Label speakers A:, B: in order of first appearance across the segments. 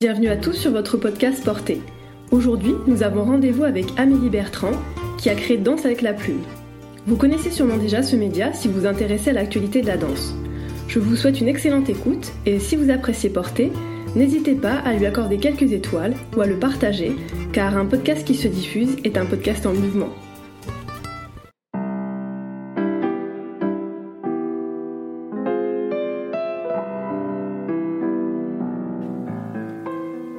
A: Bienvenue à tous sur votre podcast Porté. Aujourd'hui, nous avons rendez-vous avec Amélie Bertrand, qui a créé Danse avec la plume. Vous connaissez sûrement déjà ce média si vous intéressez à l'actualité de la danse. Je vous souhaite une excellente écoute et si vous appréciez Porté, n'hésitez pas à lui accorder quelques étoiles ou à le partager, car un podcast qui se diffuse est un podcast en mouvement.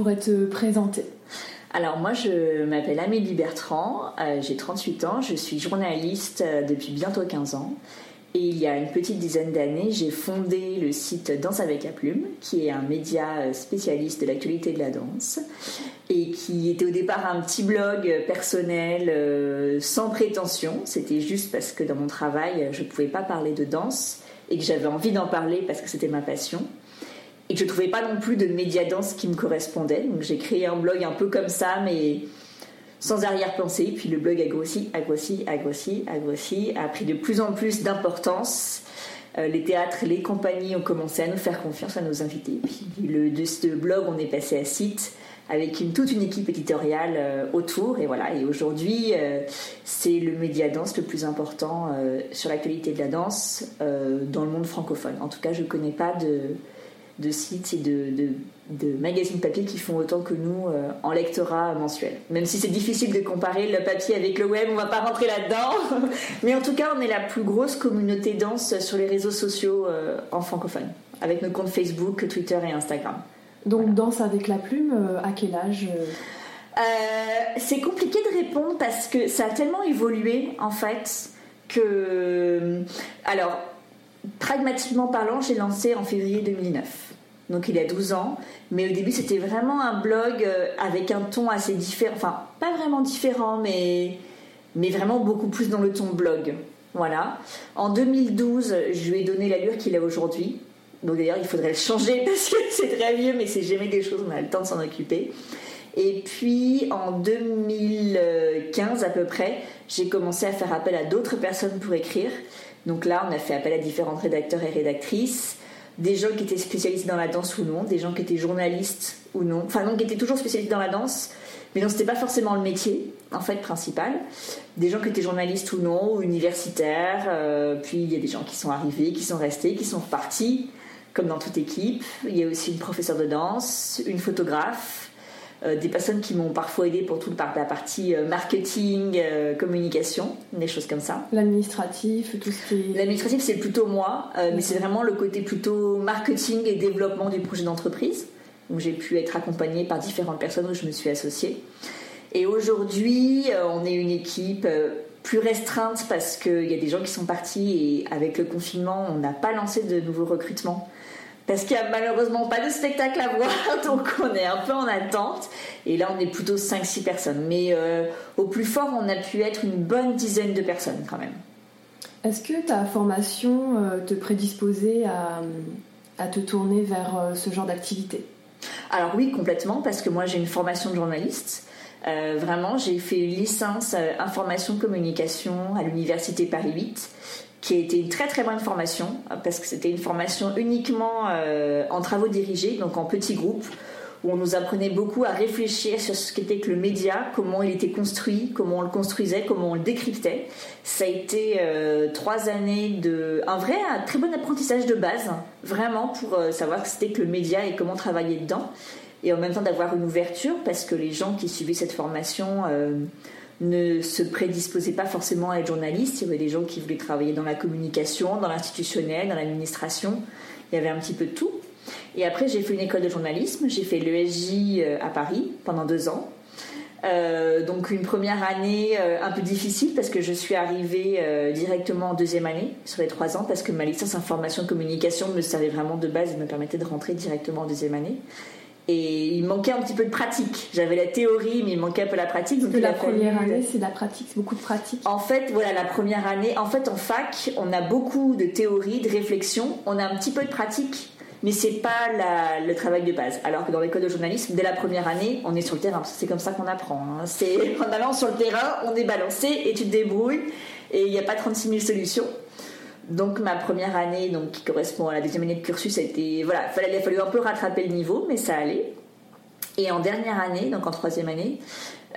A: Pourrais te présenter?
B: Alors moi je m'appelle Amélie Bertrand, euh, j'ai 38 ans, je suis journaliste euh, depuis bientôt 15 ans. Et il y a une petite dizaine d'années j'ai fondé le site Danse avec la plume qui est un média euh, spécialiste de l'actualité de la danse et qui était au départ un petit blog personnel sans prétention, c'était juste parce que dans mon travail je ne pouvais pas parler de danse et que j'avais envie d'en parler parce que c'était ma passion et que je trouvais pas non plus de média danse qui me correspondait. Donc j'ai créé un blog un peu comme ça, mais sans arrière-pensée. Puis le blog a grossi, a grossi, a grossi, a grossi, a pris de plus en plus d'importance. Euh, les théâtres, les compagnies ont commencé à nous faire confiance, à nous inviter. Puis le, de ce blog, on est passé à site avec toute une équipe éditoriale euh, autour. Et voilà. Et aujourd'hui, euh, c'est le média danse le plus important sur l'actualité de la danse dans le monde francophone. En tout cas, je ne connais pas de de sites et de, de, magazines papier qui font autant que nous euh, en lectorat mensuel. Même si c'est difficile de comparer le papier avec le web, on va pas rentrer là-dedans. Mais en tout cas, on est la plus grosse communauté danse sur les réseaux sociaux euh, en francophone, avec nos comptes Facebook, Twitter et Instagram.
A: Donc danse avec la plume, euh, à quel âge
B: C'est compliqué de répondre parce que ça a tellement évolué en fait que... Alors, pragmatiquement parlant, j'ai lancé en février 2009 donc il a 12 ans. Mais au début, c'était vraiment un blog euh, avec un ton assez différent. Enfin, pas vraiment différent, mais, vraiment beaucoup plus dans le ton blog. Voilà. En 2012, je lui ai donné l'allure qu'il a aujourd'hui. Donc d'ailleurs, il faudrait le changer parce que c'est très vieux, mais c'est jamais des choses, on a le temps de s'en occuper. Et puis en 2015 à peu près, j'ai commencé à faire appel à d'autres personnes pour écrire. Donc là, on a fait appel à différents rédacteurs et rédactrices des gens qui étaient spécialisés dans la danse ou non, des gens qui étaient journalistes ou non, enfin non, qui étaient toujours spécialisés dans la danse, mais non, c'était pas forcément le métier en fait principal. Des gens qui étaient journalistes ou non, universitaires, euh, puis il y a des gens qui sont arrivés, qui sont restés, qui sont repartis, comme dans toute équipe. Il y a aussi une professeure de danse, une photographe, des personnes qui m'ont parfois aidé pour toute la partie euh, marketing, euh, communication, des choses comme ça.
A: L'administratif, tout ce qui est...
B: L'administratif, c'est plutôt moi, mais c'est vraiment le côté plutôt marketing et développement du projet d'entreprise. Donc j'ai pu être accompagnée par différentes personnes où je me suis associée. Et aujourd'hui, on est une équipe plus restreinte parce qu'il y a des gens qui sont partis et avec le confinement, on n'a pas lancé de nouveaux recrutements parce qu'il n'y a malheureusement pas de spectacle à voir, donc on est un peu en attente. Et là, on est plutôt 5-6 personnes. Mais euh, au plus fort, on a pu être une bonne dizaine de personnes quand même.
A: Est-ce que ta formation euh, te prédisposait à, à, te tourner vers euh, ce genre d'activité?
B: Alors oui, complètement, parce que moi j'ai une formation de journaliste. vraiment, j'ai fait une licence information communication à l'université Paris 8 qui a été une très très bonne formation parce que c'était une formation uniquement euh, en travaux dirigés, donc en petits groupes, où on nous apprenait beaucoup à réfléchir sur ce qu'était que le média, comment il était construit, comment on le construisait, comment on le décryptait. Ça a été euh, trois années de un vrai un très bon apprentissage de base, vraiment pour euh, savoir ce c'était que le média et comment travailler dedans, et en même temps d'avoir une ouverture parce que les gens qui suivaient cette formation ne se prédisposaient pas forcément à être journalistes. Il y avait des gens qui voulaient travailler dans la communication, dans l'institutionnel, dans l'administration. Il y avait un petit peu de tout. Et après, j'ai fait une école de journalisme. J'ai fait l'ESJ euh, à Paris pendant deux ans. Euh, donc une première année euh, un peu difficile parce que je suis arrivée directement en deuxième année sur les trois ans parce que ma licence information communication me servait vraiment de base et me permettait de rentrer directement en deuxième année. Et il manquait un petit peu de pratique. J'avais la théorie, mais il manquait un peu la pratique.
A: Donc la première année, c'est la pratique, c'est beaucoup de pratique.
B: En fait, voilà, la première année. En fait, en fac, on a beaucoup de théorie, de réflexion. On a un petit peu de pratique, mais c'est pas le travail de base. Alors que dans l'école de journalisme, dès la première année, on est sur le terrain. C'est comme ça qu'on apprend. Hein. C'est en allant sur le terrain, on est balancé et tu te débrouilles. Et il n'y a pas 36 000 solutions. Donc ma première année, donc qui correspond à la deuxième année de cursus, a été voilà, il a fallu un peu rattraper le niveau, mais ça allait. Et en dernière année, donc en troisième année,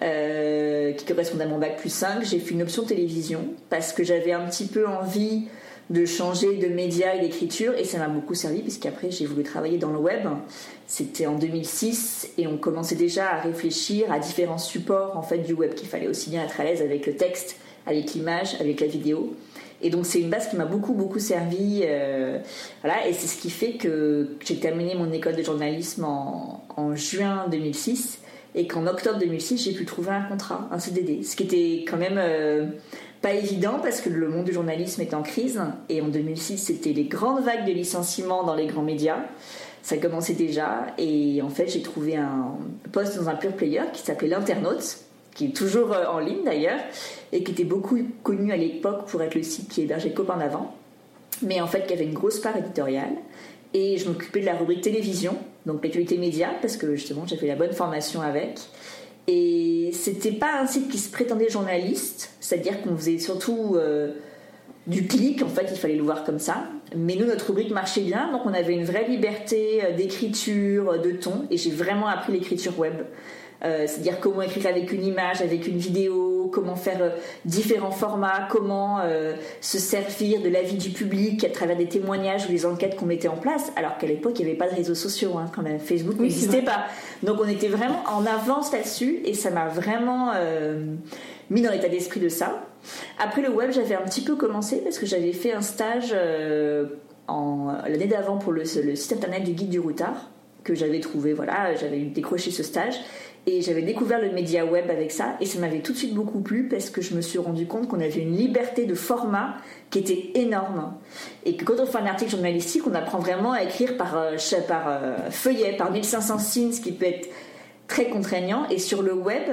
B: euh, qui correspond à mon bac plus 5, j'ai fait une option télévision parce que j'avais un petit peu envie de changer de média et d'écriture et ça m'a beaucoup servi puisqu'après j'ai voulu travailler dans le web. C'était en 2006 et on commençait déjà à réfléchir à différents supports en fait du web qu'il fallait aussi bien être à l'aise avec le texte, avec l'image, avec la vidéo. Et donc c'est une base qui m'a beaucoup beaucoup servi. Euh, voilà, et c'est ce qui fait que j'ai terminé mon école de journalisme en, juin 2006 et qu'en octobre 2006 j'ai pu trouver un contrat, un CDD, ce qui était quand même euh, pas évident parce que le monde du journalisme est en crise et en 2006 c'était les grandes vagues de licenciements dans les grands médias. Ça commençait déjà et en fait j'ai trouvé un poste dans un pure player qui s'appelait l'internaute, qui est toujours euh, en ligne d'ailleurs et qui était beaucoup connu à l'époque pour être le site qui hébergeait Copain d'avant, mais en fait qui avait une grosse part éditoriale. Et je m'occupais de la rubrique télévision, donc l'actualité média, parce que justement j'avais la bonne formation avec. Et c'était pas un site qui se prétendait journaliste, c'est-à-dire qu'on faisait surtout euh, du clic, en fait, il fallait le voir comme ça. Mais nous, notre rubrique marchait bien, donc on avait une vraie liberté euh, d'écriture, de ton, et j'ai vraiment appris l'écriture web. Euh, c'est-à-dire comment écrire avec une image, avec une vidéo, comment faire différents formats, comment se servir de l'avis du public à travers des témoignages ou des enquêtes qu'on mettait en place, alors qu'à l'époque il n'y avait pas de réseaux sociaux, hein, quand même. Facebook n'existait pas. Donc on était vraiment en avance là-dessus et ça m'a vraiment mis dans l'état d'esprit de ça. Après le web, j'avais un petit peu commencé parce que j'avais fait un stage euh, l'année d'avant pour le, site internet du guide du routard que j'avais trouvé. Voilà, j'avais décroché ce stage et j'avais découvert le média web avec ça et ça m'avait tout de suite beaucoup plu parce que je me suis rendu compte qu'on avait une liberté de format qui était énorme et que quand on fait un article journalistique, on apprend vraiment à écrire par, euh, euh, feuillet, par 1500 signes, ce qui peut être très contraignant. Et sur le web,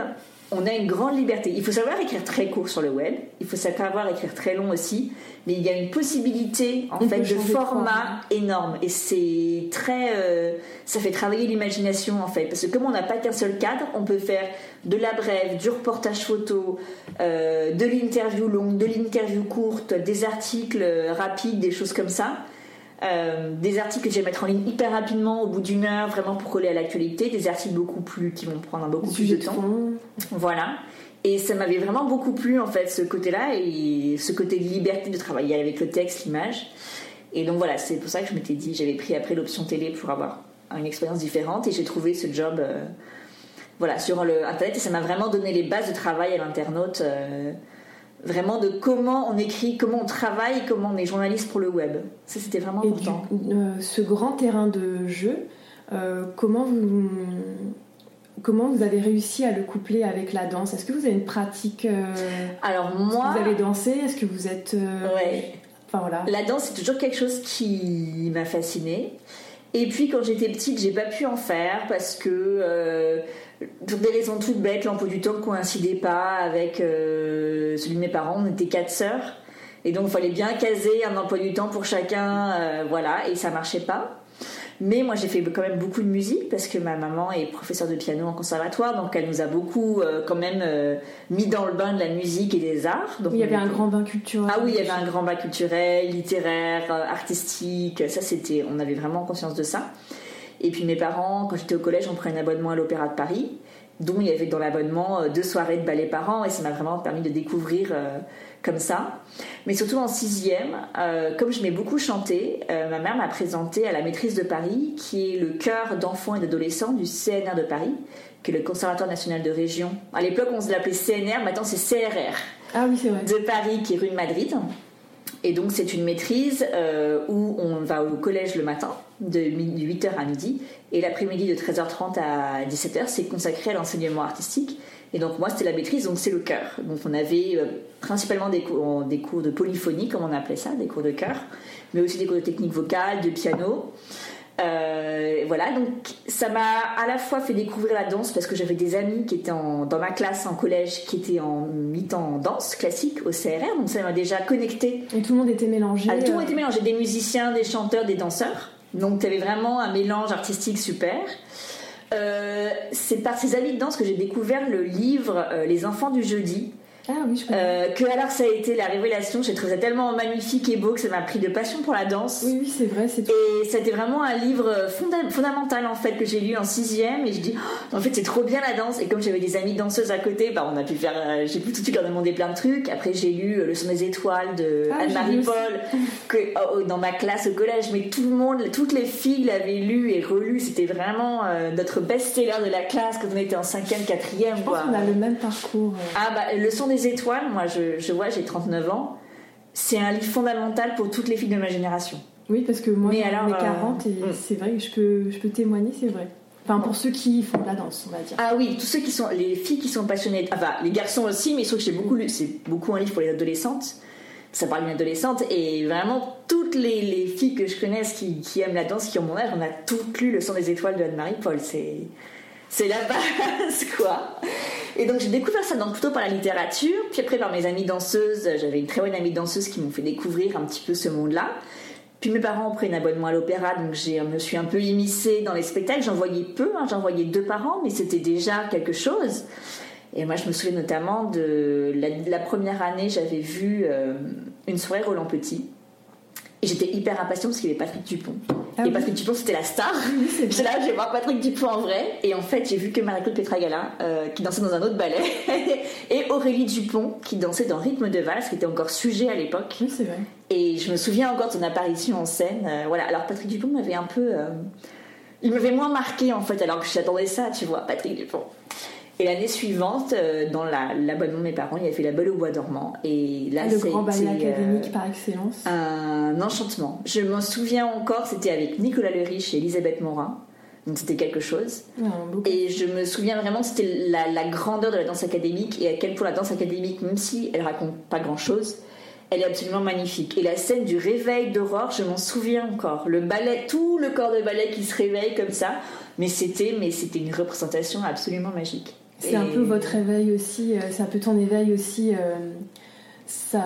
B: on a une grande liberté. Il faut savoir écrire très court sur le web, il faut savoir écrire très long aussi, mais il y a une possibilité en fait de format énorme et c'est très, euh, ça fait travailler l'imagination en fait parce que comme on n'a pas qu'un seul cadre, on peut faire de la brève, du reportage photo, euh, de l'interview longue, de l'interview courte, des articles rapides, des choses comme ça. Euh, des articles que je vais mettre en ligne hyper rapidement au bout d'une heure, vraiment pour coller à l'actualité, des articles beaucoup plus qui vont prendre beaucoup plus de temps. Voilà. Et ça m'avait vraiment beaucoup plu en fait ce côté-là et ce côté de liberté de travailler avec le texte, l'image. Et donc voilà, c'est pour ça que je m'étais dit, j'avais pris après l'option télé pour avoir une expérience différente et j'ai trouvé ce job euh, voilà sur le internet et ça m'a vraiment donné les bases de travail à l'internaute. Euh, vraiment de comment on écrit, comment on travaille, comment on est journaliste pour le web. Ça, c'était vraiment important.
A: Euh, ce grand terrain de jeu, euh, comment vous comment vous avez réussi à le coupler avec la danse? Est-ce que vous avez une pratique euh,
B: Alors moi,
A: vous avez dansé? Est-ce que vous êtes
B: ouais. Enfin voilà. La danse, c'est toujours quelque chose qui m'a fascinée. Et puis quand j'étais petite, j'ai pas pu en faire parce que pour des raisons toutes bêtes, l'emploi du temps ne coïncidait pas avec euh, celui de mes parents. On était quatre sœurs. Et donc, il fallait bien caser un emploi du temps pour chacun. Euh, voilà, et ça marchait pas. Mais moi, j'ai fait quand même beaucoup de musique parce que ma maman est professeure de piano en conservatoire, donc elle nous a beaucoup euh, quand même mis dans le bain de la musique et des arts. Donc
A: il y avait un grand bain culturel.
B: Ah oui, il y avait un grand bain culturel, littéraire, artistique. Ça, c'était, on avait vraiment conscience de ça. Et puis mes parents, quand j'étais au collège, on prenait un abonnement à l'Opéra de Paris, dont il y avait dans l'abonnement euh, deux soirées de ballet par an, et ça m'a vraiment permis de découvrir euh, comme ça. Mais surtout en sixième, euh, comme je m'ai beaucoup chanté, ma mère m'a présenté à la maîtrise de Paris, qui est le cœur d'enfants et d'adolescents du CNR de Paris, qui est le Conservatoire national de région. À l'époque, on se l'appelait CNR, maintenant c'est CRR.
A: Ah oui, c'est vrai.
B: De Paris, qui est rue de Madrid. Et donc c'est une maîtrise où on va au collège le matin de 8h à midi. Et l'après-midi de 13h30 à 17h, c'est consacré à l'enseignement artistique. Et donc moi, c'était la maîtrise, donc c'est le chœur. Donc on avait euh, principalement des cours, des cours de polyphonie, comme on appelait ça, des cours de chœur, mais aussi des cours de technique vocale, de piano. Euh, voilà, donc ça m'a à la fois fait découvrir la danse parce que j'avais des amis qui étaient dans ma classe en collège qui étaient en mi-temps en danse classique au CRR, donc ça m'a déjà connecté.
A: Et tout le monde était mélangé.
B: Ah, tout le monde
A: euh.
B: était mélangé, des musiciens, des chanteurs, des danseurs. Donc tu avais vraiment un mélange artistique super. Euh, c'est par ces amis de danse que j'ai découvert le livre Les enfants du jeudi
A: ah oui, je
B: euh, que alors ça a été la révélation, j'ai trouvé ça tellement magnifique et beau que ça m'a pris de passion pour la danse.
A: Oui, oui, c'est vrai, c'est
B: Et c'était vraiment un livre fondamental en fait que j'ai lu en sixième et je dis oh, en fait c'est trop bien la danse et comme j'avais des amies danseuses à côté, bah on a pu faire, euh, j'ai pu tout de suite leur demander plein de trucs. Après j'ai lu euh, Le son des étoiles de
A: Ah,
B: Anne-Marie Paul que oh, oh, dans ma classe au collège, mais tout le monde, toutes les filles l'avaient lu et relu. C'était vraiment euh, notre best-seller de la classe quand on était en cinquième, quatrième.
A: Je pense qu'on a le même parcours. euh.
B: Ah bah, Le son des étoiles, moi je, je vois, j'ai 39 ans. C'est un livre fondamental pour toutes les filles de ma génération.
A: Oui, parce que moi,
B: Mais
A: j'en ai
B: alors, euh,
A: 40 et
B: mm.
A: c'est vrai que je peux, je peux témoigner, c'est vrai. Enfin, pour ceux qui font de la danse, on va dire.
B: Ah oui, tous ceux qui sont, les filles qui sont passionnées, enfin les garçons aussi, mais je trouve que j'ai beaucoup lu, c'est beaucoup un livre pour les adolescentes. Ça parle d'une adolescente et vraiment toutes les, les filles que je connaisse qui, qui aiment la danse, qui ont mon âge, on a toutes lu Le son des étoiles de Anne-Marie Paul. C'est, c'est la base, quoi. Et donc j'ai découvert ça donc plutôt par la littérature, puis après par mes amies danseuses. J'avais une très bonne amie danseuse qui m'ont fait découvrir un petit peu ce monde-là. Puis mes parents ont pris un abonnement à l'opéra, donc je me suis un peu immiscée dans les spectacles. J'en voyais peu, hein, j'en voyais deux par an, mais c'était déjà quelque chose. Et moi, je me souviens notamment de la, première année, j'avais vu euh, une soirée Roland Petit. Et j'étais hyper impatiente parce qu'il y avait Patrick Dupont.
A: Ah
B: et
A: oui.
B: Patrick Dupont, c'était la star.
A: c'est
B: J'étais là, je vais voir Patrick Dupont en vrai. Et en fait, j'ai vu que Marie-Claude Petragala, euh, qui dansait dans un autre ballet, et Aurélie Dupont, qui dansait dans Rythme de valse, qui était encore sujet à l'époque.
A: Oui, c'est vrai.
B: Et je me souviens encore de son apparition en scène. Euh, voilà. Alors Patrick Dupont m'avait un peu, euh, il m'avait moins marqué en fait, alors que j'attendais ça, tu vois, Patrick Dupont. Et l'année suivante, euh, dans la- l'abonnement de mes parents, il a fait La Belle au Bois dormant. Et là,
A: le grand ballet
B: été, euh,
A: académique par excellence.
B: un enchantement. Je m'en souviens encore, c'était avec Nicolas Le Riche et Elisabeth Morin. Donc c'était quelque chose. Et je me souviens vraiment, c'était la, la grandeur de la danse académique et à quel point la danse académique, même si elle raconte pas grand chose, elle est absolument magnifique. Et la scène du réveil d'Aurore, je m'en souviens encore. Le ballet, tout le corps de ballet qui se réveille comme ça. Mais c'était, mais c'était une représentation absolument magique.
A: C'est un peu votre éveil aussi, euh, c'est un peu ton éveil aussi. euh, ça,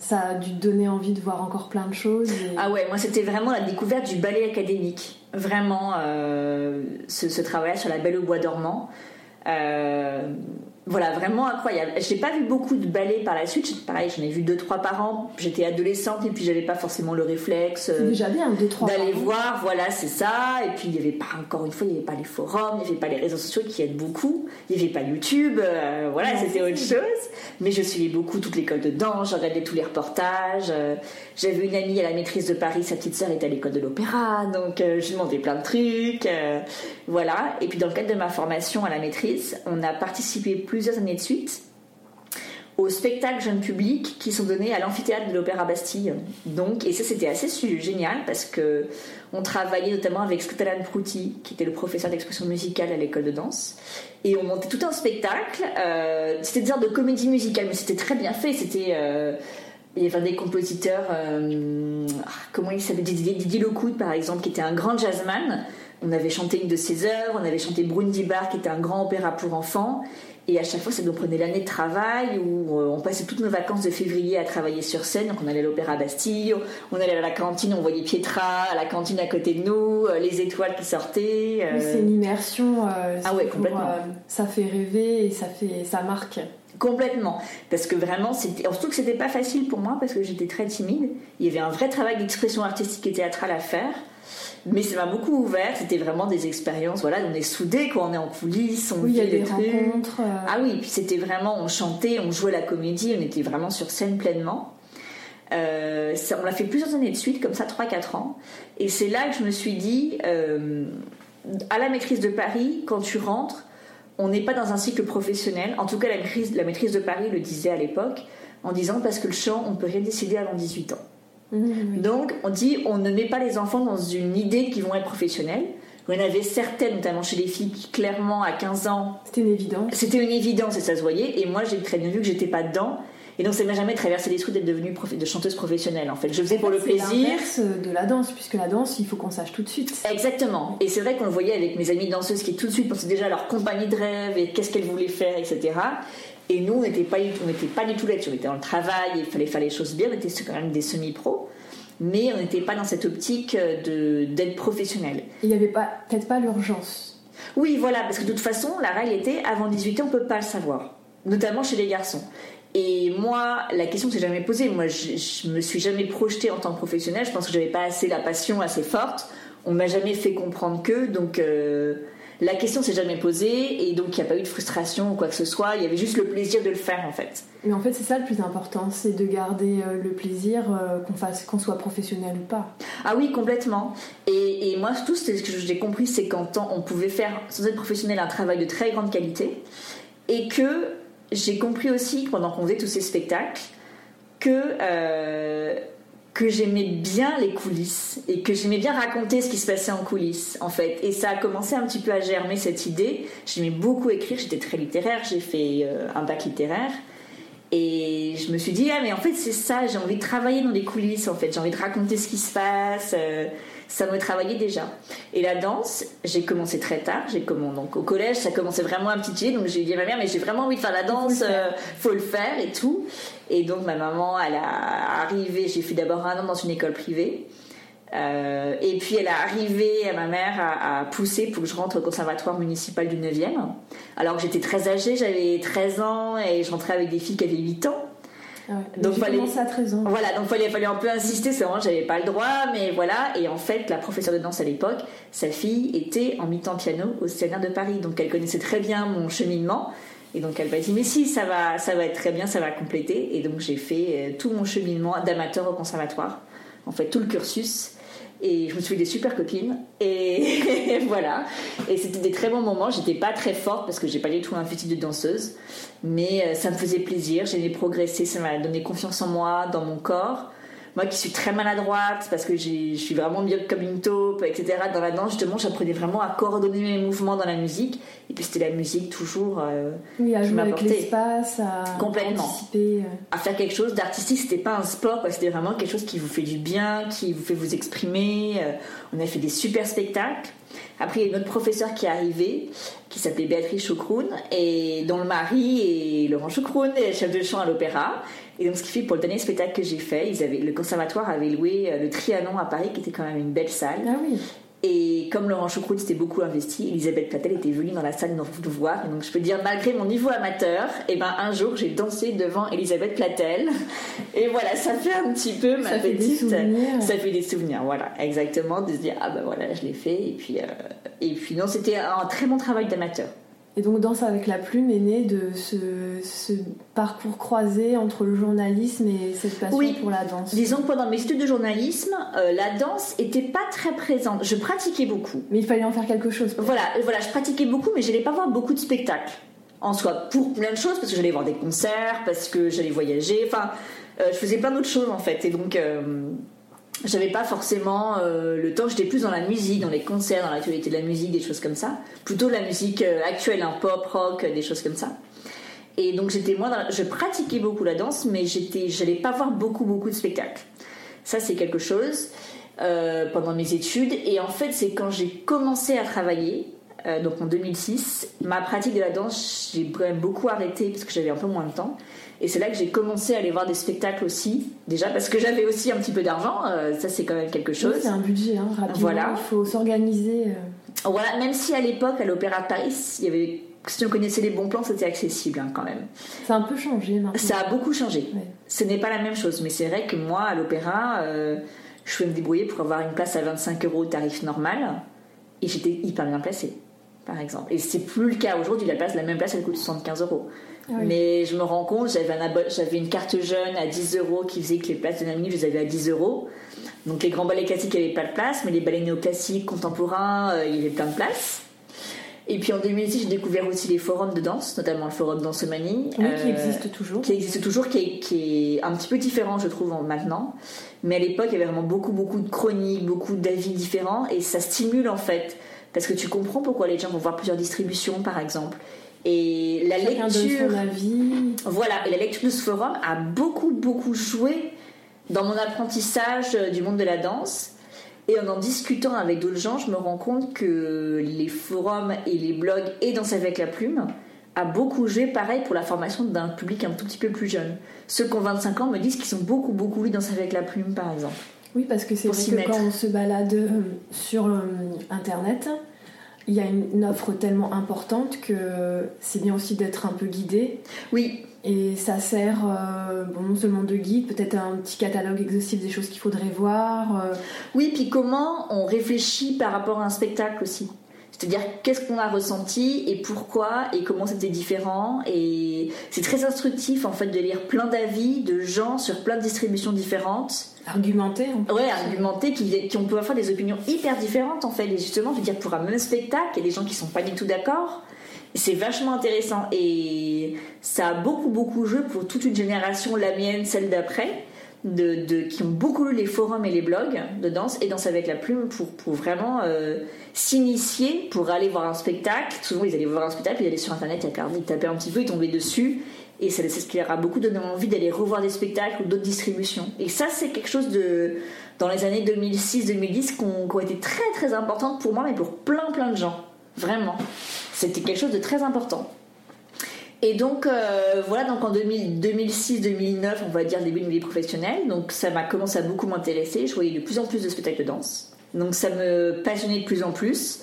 A: ça a dû te donner envie de voir encore plein de choses. et-
B: Ah ouais, moi c'était vraiment la découverte du ballet académique. Vraiment, euh, ce, ce travail sur la Belle au bois dormant. Euh, voilà, vraiment incroyable. J'ai pas vu beaucoup de ballets par la suite. Pareil, j'en ai vu deux trois par an. J'étais adolescente et puis j'avais pas forcément le réflexe.
A: C'est
B: euh,
A: déjà bien, deux, trois
B: d'aller voir, voilà, c'est ça. Et puis il n'y avait pas, encore une fois, il n'y avait pas les forums, il n'y avait pas les réseaux sociaux qui aident beaucoup, il n'y avait pas YouTube, euh, voilà, c'était autre chose. Mais je suivais beaucoup toute l'école de danse, je regardais tous les reportages. euh, J'avais une amie à la maîtrise de Paris, sa petite sœur était à l'école de l'opéra, donc euh, je demandais plein de trucs. Voilà. Et puis dans le cadre de ma formation à la maîtrise, on a participé plusieurs années de suite aux spectacles jeunes publics qui sont donnés à l'amphithéâtre de l'Opéra Bastille. Donc, et ça c'était assez génial parce que on travaillait notamment avec Scotland Prouty, qui était le professeur d'expression musicale à l'école de danse, et on montait tout un spectacle. euh, c'était des heures de comédie musicale, mais c'était très bien fait. C'était euh, il y avait des compositeurs, euh, ah, comment il s'appelait? Didier, Didier Lockwood par exemple, qui était un grand jazzman. On avait chanté une de ses œuvres, on avait chanté Brundi Bar, qui était un grand opéra pour enfants. Et à chaque fois, ça nous prenait l'année de travail où euh, on passait toutes nos vacances de février à travailler sur scène. Donc on allait à l'Opéra Bastille, on allait à la cantine, on voyait Pietra à la cantine à côté de nous, euh, les étoiles qui sortaient. euh,
A: c'est une immersion. euh,
B: Ah ouais,
A: pour,
B: complètement.
A: euh, ça fait rêver et ça, fait, ça marque.
B: Complètement. Parce que vraiment, c'était. Surtout que c'était pas facile pour moi parce que j'étais très timide. Il y avait un vrai travail d'expression artistique et théâtrale à faire. Mais ça m'a beaucoup ouvert. C'était vraiment des expériences. Voilà, on est soudés quand on est en coulisses, on
A: Oui, il y a des rencontres. euh,
B: Ah oui, puis c'était vraiment, on chantait, on jouait la comédie, on était vraiment sur scène pleinement. Euh, ça- on l'a fait plusieurs années de suite, comme ça, 3-4 ans. Et c'est là que je me suis dit, euh, à la maîtrise de Paris, quand tu rentres, on n'est pas dans un cycle professionnel. En tout cas, la maîtrise, la maîtrise de Paris le disait à l'époque, en disant parce que le chant, on peut rien décider avant 18 ans. Mmh, Donc on dit on ne met pas les enfants dans une idée qu'ils vont être professionnels. Il y en avait certaines, notamment chez les filles, qui clairement à 15 ans.
A: C'était une évidence.
B: C'était une évidence et ça se voyait. Et moi j'ai très bien vu que j'étais pas dedans. Et donc ça m'a jamais traversé l'esprit d'être devenue de chanteuse professionnelle en fait. Je faisais pour le plaisir.
A: de la danse, puisque la danse, il faut qu'on sache tout de suite.
B: Exactement. Et c'est vrai qu'on le voyait avec mes amies danseuses qui tout de suite pensaient déjà à leur compagnie de rêve et qu'est-ce qu'elles voulaient faire, etc. Et nous, on n'était pas, on pas du tout là-dessus. On était dans le travail, il fallait faire les choses bien, on était quand même des semi-pros. Mais on n'était pas dans cette optique d'être professionnel.
A: Il n'y avait peut-être pas l'urgence.
B: Oui, voilà, parce que de toute façon, la règle était avant 18 ans, on ne peut pas le savoir, notamment chez les garçons. Et moi, la question s'est jamais posée. Moi, je, je, me suis jamais projetée en tant que professionnelle. Je pense que j'avais pas assez la passion assez forte. On m'a jamais fait comprendre que. Donc, euh, la question s'est jamais posée. Et donc, il n'y a pas eu de frustration ou quoi que ce soit. Il y avait juste le plaisir de le faire, en fait.
A: Mais en fait, c'est ça le plus important, c'est de garder euh, le plaisir, euh, qu'on fasse, qu'on soit professionnel ou pas.
B: Ah oui, complètement. Et, et moi, tout ce que j'ai compris, c'est qu'en temps, on pouvait faire, sans être professionnel, un travail de très grande qualité, et que j'ai compris aussi pendant qu'on faisait tous ces spectacles que euh, que j'aimais bien les coulisses et que j'aimais bien raconter ce qui se passait en coulisses en fait. Et ça a commencé un petit peu à germer cette idée. J'aimais beaucoup écrire j'étais très littéraire j'ai fait euh, un bac littéraire. Et je me suis dit ah mais en fait c'est ça j'ai envie de travailler dans les coulisses en fait. J'ai envie de raconter ce qui se passe euh, ça me travaillait déjà. Et la danse, j'ai commencé très tard. J'ai commencé donc au collège, ça commençait vraiment à petit Donc j'ai dit à ma mère, mais j'ai vraiment envie de faire la danse, faut le, euh, faut le faire et tout. Et donc ma maman, elle a arrivé. J'ai fait d'abord un an dans une école privée. Euh, et puis elle a arrivé, ma mère a, poussé pour que je rentre au conservatoire municipal du 9e. Alors que j'étais très âgée, j'avais 13 ans et je rentrais avec des filles qui avaient 8 ans.
A: Donc fallait à 13 ans.
B: Voilà, donc fallait fallait un peu insister, c'est vraiment j'avais pas le droit, mais voilà. Et en fait, la professeure de danse à l'époque, sa fille était en mi-temps piano au CNR de Paris, donc elle connaissait très bien mon cheminement. Et donc elle m'a dit mais si ça va ça va être très bien, ça va compléter. Et donc j'ai fait euh, tout mon cheminement d'amateur au conservatoire, en fait tout le cursus et je me suis fait des super copines. Et voilà. Et c'était des très bons moments. J'étais pas très forte parce que j'ai pas du tout un physique de danseuse. Mais euh, ça me faisait plaisir. J'ai progressé ça m'a donné confiance en moi dans mon corps moi qui suis très maladroite parce que je suis vraiment bien comme une taupe, etc. Dans la danse, justement, j'apprenais vraiment à coordonner mes mouvements dans la musique. Et puis c'était la musique toujours. Euh,
A: oui, à jouer avec l'espace, à
B: complètement. Anticiper. Euh. À faire quelque chose d'artistique, c'était pas un sport, c'était vraiment quelque chose qui vous fait du bien, qui vous fait vous exprimer. Euh, on a fait des super spectacles. Après, il y a une autre professeure qui est arrivée, qui s'appelait Béatrice Chocroun, et dont le mari est Laurent Chocroun, chef de chant à l'opéra. Et donc, ce qui fait pour le dernier spectacle que j'ai fait, ils avaient, le conservatoire avait loué euh, le Trianon à Paris, qui était quand même une belle salle.
A: Ah oui.
B: Et comme Laurent Choucroute s'était beaucoup investi, Elisabeth Platel était venue dans la salle nous voir. Et donc je peux dire, malgré mon niveau amateur, et eh ben un jour j'ai dansé devant Elisabeth Platel. Et voilà, ça fait un petit peu ma
A: ça
B: petite.
A: Fait des souvenirs.
B: Ça fait des souvenirs, voilà, exactement, de se dire ah ben voilà, je l'ai fait. Et puis, euh, et puis non, c'était un très bon travail d'amateur.
A: Et donc Danse avec la plume est né de ce, parcours croisé entre le journalisme et cette passion pour la danse.
B: Disons que pendant mes études de journalisme, euh, la danse était pas très présente. Je pratiquais beaucoup.
A: Mais il fallait en faire quelque chose.
B: Voilà, voilà, je pratiquais beaucoup, mais je n'allais pas voir beaucoup de spectacles. En soi, pour plein de choses, parce que j'allais voir des concerts, parce que j'allais voyager, enfin, euh, je faisais plein d'autres choses en fait. Et donc, euh, j'avais pas forcément euh, le temps, j'étais plus dans la musique, dans les concerts, dans l'actualité de la musique, des choses comme ça. Plutôt la musique euh, actuelle, un pop, rock, des choses comme ça. Et donc j'étais moins dans je pratiquais beaucoup la danse, mais j'étais, j'allais pas voir beaucoup beaucoup de spectacles. Ça c'est quelque chose euh, pendant mes études. Et en fait c'est quand j'ai commencé à travailler, donc en 2006, ma pratique de la danse j'ai quand même beaucoup arrêté parce que j'avais un peu moins de temps. Et c'est là que j'ai commencé à aller voir des spectacles aussi, déjà parce que j'avais aussi un petit peu d'argent, euh, ça c'est quand même quelque chose.
A: c'est un budget, hein, rapidement, voilà. il faut s'organiser.
B: Euh. Voilà, même si à l'époque, à l'Opéra de Paris, il y avait, si on connaissait les bons plans, c'était accessible hein, quand même.
A: Ça a un peu changé maintenant.
B: Ça a beaucoup changé. Ce n'est pas la même chose, mais c'est vrai que moi, à l'Opéra, euh, je pouvais me débrouiller pour avoir une place à 25 euros tarif normal, et j'étais hyper bien placée, par exemple. Et c'est plus le cas aujourd'hui, la place, la même place, elle coûte 75 euros. Ah mais je me rends compte, j'avais, j'avais une carte jeune à 10 euros qui faisait que les places de la minute, je les avais à 10 euros. Donc les grands ballets classiques n'avaient pas de place, mais les ballets néoclassiques, contemporains, euh, il y avait plein de place. Et puis en 2006, j'ai découvert aussi les forums de danse, notamment le forum Dansomanie.
A: Oui, qui existe toujours.
B: Qui existe toujours, qui est, qui est, un petit peu différent, je trouve, maintenant. Mais à l'époque, il y avait vraiment beaucoup, beaucoup de chroniques, beaucoup d'avis différents, et ça stimule en fait. Parce que tu comprends pourquoi les gens vont voir plusieurs distributions, par exemple. Et la
A: Chacun
B: lecture.
A: Donne son avis.
B: Voilà, et la lecture de ce forum a beaucoup, beaucoup joué dans mon apprentissage du monde de la danse. Et en en discutant avec d'autres gens, je me rends compte que les forums et les blogs et Danse avec la plume a beaucoup joué pareil pour la formation d'un public un tout petit peu plus jeune. Ceux qui ont 25 ans me disent qu'ils sont beaucoup, beaucoup lus Danse avec la plume, par exemple.
A: Oui, parce que c'est vrai que
B: mettre.
A: quand on se balade euh, sur euh, Internet, il y a une offre tellement importante que c'est bien aussi d'être un peu guidé.
B: Oui,
A: Et ça sert, euh, bon, non seulement de guide, peut-être un petit catalogue exhaustif des choses qu'il faudrait voir.
B: oui, puis comment on réfléchit par rapport à un spectacle aussi? C'est-à-dire qu'est-ce qu'on a ressenti et pourquoi et comment c'était différent. Et c'est très instructif en fait de lire plein d'avis de gens sur plein de distributions différentes.
A: argumenter. en plus.
B: Ouais, argumentés, qui, qui ont peut avoir des opinions hyper différentes en fait. Et justement, je veux dire, pour un même spectacle, il y a des gens qui sont pas du tout d'accord. C'est vachement intéressant. Et ça a beaucoup, beaucoup joué pour toute une génération, la mienne, celle d'après, de, qui ont beaucoup lu les forums et les blogs de danse et Danse avec la plume pour, pour vraiment euh, s'initier, pour aller voir un spectacle. Souvent, ils allaient voir un spectacle, ils allaient sur Internet, ils tapaient un petit peu, ils tombaient dessus. Et ça, c'est ce qui leur a beaucoup donné envie d'aller revoir des spectacles ou d'autres distributions. Et ça, c'est quelque chose de, dans les années 2006-2010 qui ont, qui ont été très très importantes pour moi, mais pour plein plein de gens. Vraiment. C'était quelque chose de très important. Et donc, euh, voilà, donc en 2000 2006-2009, on va dire début de ma vie professionnelle, donc ça m'a commencé à beaucoup m'intéresser. Je voyais de plus en plus de spectacles de danse. Donc ça me passionnait de plus en plus.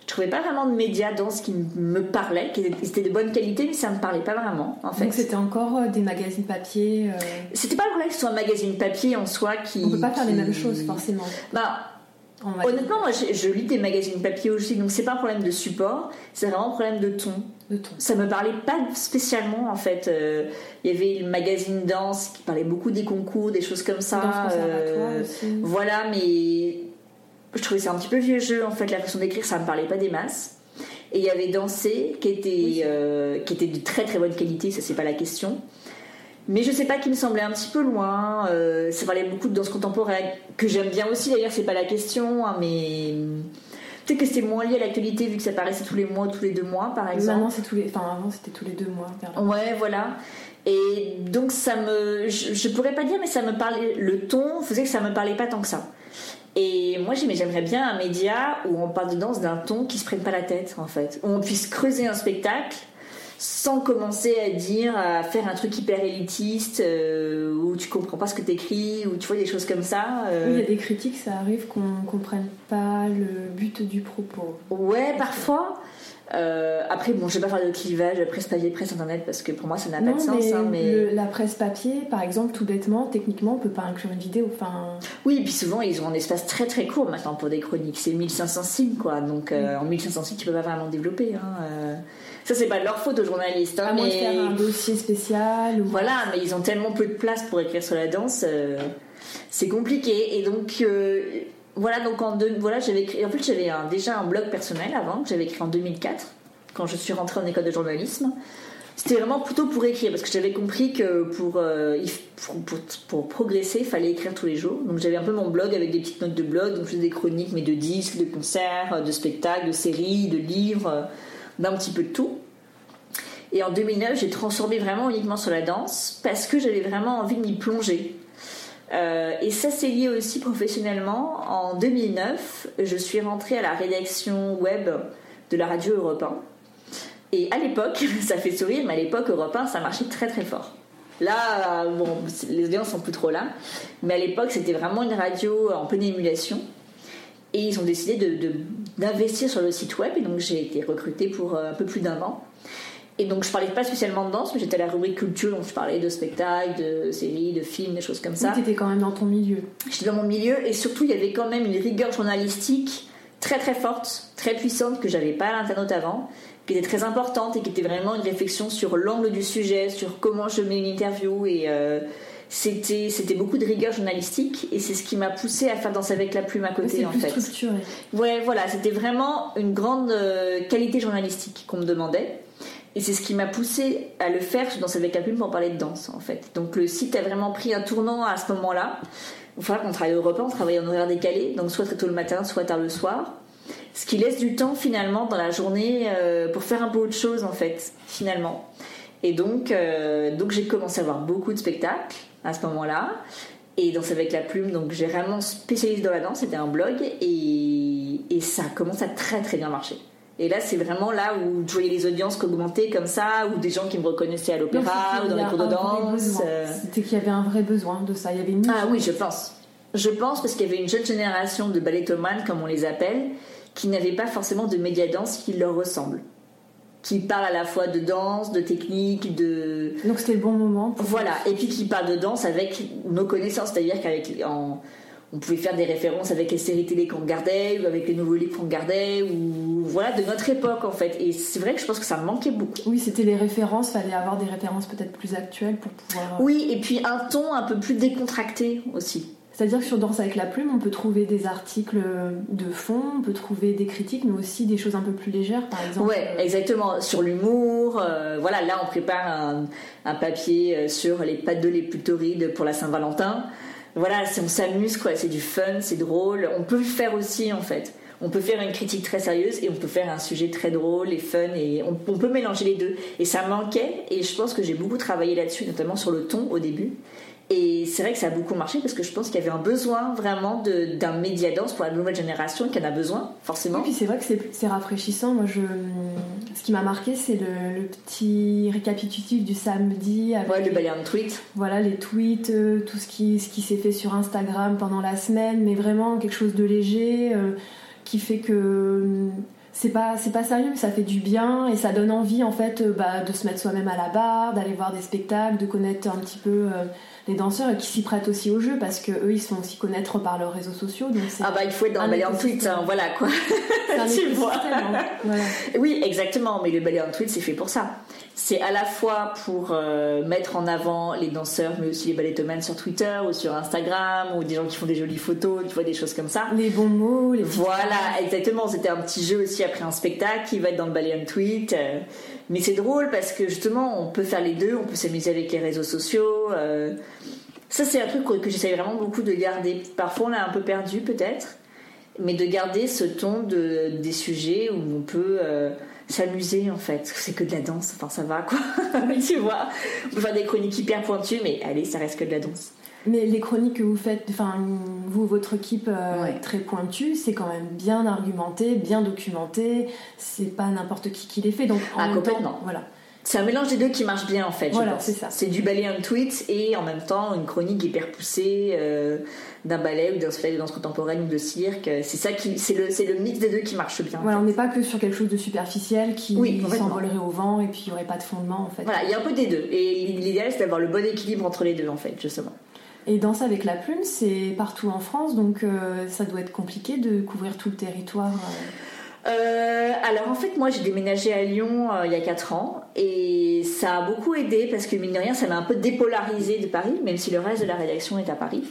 B: Je trouvais pas vraiment de médias danse qui me parlaient, qui étaient- de bonne qualité, mais ça me parlait pas vraiment, en fait.
A: Donc c'était encore euh, des magazines papier. euh,
B: C'était pas le problème que ce soit un magazine papier en soi qui.
A: on peut pas faire les mêmes choses forcément.
B: Bah, honnêtement, moi je, je lis des magazines papier aussi, donc c'est pas un problème de support, c'est vraiment un problème de ton.
A: de ton.
B: Ça me parlait pas spécialement en fait. Euh, Il y avait le magazine danse qui parlait beaucoup des concours, des choses comme ça.
A: Danse
B: euh,
A: aussi.
B: voilà, mais je trouvais ça un petit peu vieux jeu en fait. La façon d'écrire, ça me parlait pas des masses. Et il y avait Danser qui était,
A: Oui.
B: euh, qui était de très très bonne qualité, ça c'est pas la question. Mais je sais pas, qui me semblait un petit peu loin. euh, ça parlait beaucoup de danse contemporaine, que j'aime bien aussi d'ailleurs, c'est pas la question, hein, mais peut-être que c'était moins lié à l'actualité vu que ça paraissait tous les mois, tous les deux mois par exemple.
A: Maintenant c'est tous les, enfin avant c'était tous les deux mois.
B: Ouais, voilà. Et donc ça me, je, je pourrais pas dire, mais ça me parlait. Le ton faisait que ça me parlait pas tant que ça. Et moi, j'aimerais bien un média où on parle de danse d'un ton qui se prenne pas la tête, en fait, où on puisse creuser un spectacle sans commencer à dire, à faire un truc hyper élitiste, euh, où tu comprends pas ce que t'écris, où tu vois des choses comme ça. euh.
A: Oui, il y a des critiques, ça arrive qu'on comprenne pas le but du propos.
B: Ouais, parfois. Euh, après, bon, je vais pas faire de clivage presse papier, presse internet, parce que pour moi, ça n'a pas de sens.
A: mais,
B: hein, mais...
A: le- la presse papier, par exemple, tout bêtement, techniquement, on peut pas inclure une vidéo. Enfin,
B: Oui, et puis souvent ils ont un espace très très court maintenant pour des chroniques. C'est 1500 signes quoi. Donc euh, en 1500 signes tu peux pas vraiment développer. Hein. Ça c'est pas de leur faute aux journalistes. hein,
A: à moins de faire un dossier spécial. Ou...
B: Voilà, mais ils ont tellement peu de place pour écrire sur la danse. euh, c'est compliqué. Et donc euh, voilà, donc en deux, voilà, j'avais écrit. En fait j'avais déjà un blog personnel avant que j'avais écrit en 2004 quand je suis rentrée en école de journalisme. C'était vraiment plutôt pour écrire parce que j'avais compris que pour, euh, pour, pour, pour progresser, il fallait écrire tous les jours. Donc j'avais un peu mon blog avec des petites notes de blog, donc je faisais des chroniques, mais de disques, de concerts, de spectacles, de séries, de livres, d'un petit peu de tout. Et en 2009, j'ai transformé vraiment uniquement sur la danse parce que j'avais vraiment envie de m'y plonger. Euh, et ça s'est lié aussi professionnellement. En 2009, je suis rentrée à la rédaction web de la radio Europe 1. Et à l'époque, ça fait sourire, mais à l'époque, Europe 1, ça marchait très très fort. Là, bon, les audiences sont plus trop là, mais à l'époque, c'était vraiment une radio en pleine émulation. Et ils ont décidé de- d'investir sur le site web, et donc j'ai été recrutée pour euh, un peu plus d'un an. Et donc je parlais pas spécialement de danse, mais j'étais à la rubrique culture, donc je parlais de spectacles, de séries, de films, des choses comme ça.
A: Tu étais quand même dans ton milieu.
B: J'étais dans mon milieu et surtout il y avait quand même une rigueur journalistique très très forte, très puissante que j'avais pas à l'internaute avant, qui était très importante et qui était vraiment une réflexion sur l'angle du sujet, sur comment je mets une interview et, euh, c'était c'était beaucoup de rigueur journalistique et c'est ce qui m'a poussé à faire Danse avec la plume à côté en
C: plus
B: fait.
C: structuré.
B: Ouais, voilà, c'était vraiment une grande euh, qualité journalistique qu'on me demandait. Et c'est ce qui m'a poussé à le faire sur Danse avec la plume pour parler de danse en fait. Donc le site a vraiment pris un tournant à ce moment-là. Il faudra qu'on travaille au repas, on travaille en horaire décalé, donc soit très tôt le matin, soit tard le soir. Ce qui laisse du temps finalement dans la journée euh, pour faire un peu autre chose en fait, finalement. Et donc, euh, donc j'ai commencé à voir beaucoup de spectacles à ce moment-là. Et Danse avec la plume, donc j'ai vraiment spécialisé dans la danse, c'était un blog, et, et ça commence à très très bien marcher. Et là, c'est vraiment là où je voyais les audiences augmenter comme ça, ou des gens qui me reconnaissaient à l'opéra ou dans les cours de danse. euh.
C: C'était qu'il y avait un vrai besoin de ça. Il y avait une.
B: Ah oui, je pense. Je pense parce qu'il y avait une jeune génération de ballettomanes, comme on les appelle, qui n'avaient pas forcément de médiadance qui leur ressemble. Qui parlent à la fois de danse, de technique, de...
C: Donc c'était le bon moment. pour-
B: Voilà, et puis qui parlent de danse avec nos connaissances, c'est-à-dire qu'avec en- on pouvait faire des références avec les séries télé qu'on regardait, ou avec les nouveaux livres qu'on regardait, ou voilà, de notre époque en fait. Et c'est vrai que je pense que ça me manquait beaucoup.
C: Oui, c'était les références. Fallait avoir des références peut-être plus actuelles pour pouvoir. euh,
B: Oui, et puis un ton un peu plus décontracté aussi.
C: C'est-à-dire que sur Danse avec la plume, on peut trouver des articles de fond, on peut trouver des critiques, mais aussi des choses un peu plus légères, par exemple.
B: Ouais,
C: euh,
B: exactement. Sur l'humour, euh, voilà, là on prépare un, un papier euh, sur les pattes de les plus torrides pour la Saint-Valentin. Voilà, on s'amuse, quoi, c'est du fun, c'est drôle. On peut le faire aussi, en fait. On peut faire une critique très sérieuse et on peut faire un sujet très drôle et fun et on, on peut mélanger les deux. Et ça manquait et je pense que j'ai beaucoup travaillé là-dessus, notamment sur le ton au début. Et c'est vrai que ça a beaucoup marché parce que je pense qu'il y avait un besoin vraiment de- d'un média danse pour la nouvelle génération qui en a besoin, forcément.
C: Et puis c'est vrai que c'est- c'est rafraîchissant. Moi, je... ce qui m'a marqué, c'est le, le petit récapitulatif du samedi avec
B: Ouais, le
C: les-
B: ballet en tweet.
C: voilà, les tweets, euh, tout ce qui, ce qui s'est fait sur Instagram pendant la semaine, mais vraiment quelque chose de léger euh, qui fait que euh, c'est pas, c'est pas sérieux, mais ça fait du bien et ça donne envie en fait bah, de se mettre soi-même à la barre, d'aller voir des spectacles, de connaître un petit peu euh, les danseurs et qui s'y prêtent aussi au jeu parce que eux ils se font aussi connaître par leurs réseaux sociaux. Donc c'est
B: Ah bah il faut être dans le ballet en tweet, hein, voilà quoi. tu vois.
C: hein. Voilà.
B: Oui, exactement, mais le ballet en tweet c'est fait pour ça. C'est à la fois pour euh, mettre en avant les danseurs, mais aussi les ballettomanes sur Twitter ou sur Instagram, ou des gens qui font des jolies photos, tu vois, des choses comme ça.
C: Les bons mots, les
B: Voilà, exactement. C'était un petit jeu aussi après un spectacle qui va être dans le ballet en tweet. euh, Mais c'est drôle parce que justement, on peut faire les deux, on peut s'amuser avec les réseaux sociaux. euh. Ça, c'est un truc que que j'essaye vraiment beaucoup de garder. Parfois, on l'a un peu perdu peut-être, mais de garder ce ton de, des sujets où on peut s'amuser en fait. C'est que de la danse, enfin ça va quoi. tu vois, on peut faire des chroniques hyper pointues, mais allez, ça reste que de la danse.
C: Mais les chroniques que vous faites, enfin vous, votre équipe euh,
B: Ouais.
C: très pointue, c'est quand même bien argumenté, bien documenté. C'est pas n'importe qui qui les fait. Donc en
B: Ah,
C: même temps, voilà.
B: C'est un mélange des deux qui marche bien en fait.
C: Voilà, c'est ça.
B: C'est du ballet en tweet et en même temps une chronique hyper poussée euh, d'un ballet ou d'un spectacle de danse contemporaine ou de cirque. C'est ça qui, c'est le, c'est le mix des deux qui marche bien.
C: Voilà, on n'est pas que sur quelque chose de superficiel qui
B: Oui,
C: s'envolerait au vent et puis il n'y aurait pas de fondement en fait.
B: Voilà, il y a un peu des deux et l'idéal c'est d'avoir le bon équilibre entre les deux en fait justement.
C: Et Danse avec la plume, c'est partout en France, donc euh, ça doit être compliqué de couvrir tout le territoire. euh.
B: Euh, alors en fait moi j'ai déménagé à Lyon euh, il y a 4 ans et ça a beaucoup aidé parce que mine de rien ça m'a un peu dépolarisé de Paris même si le reste de la rédaction est à Paris.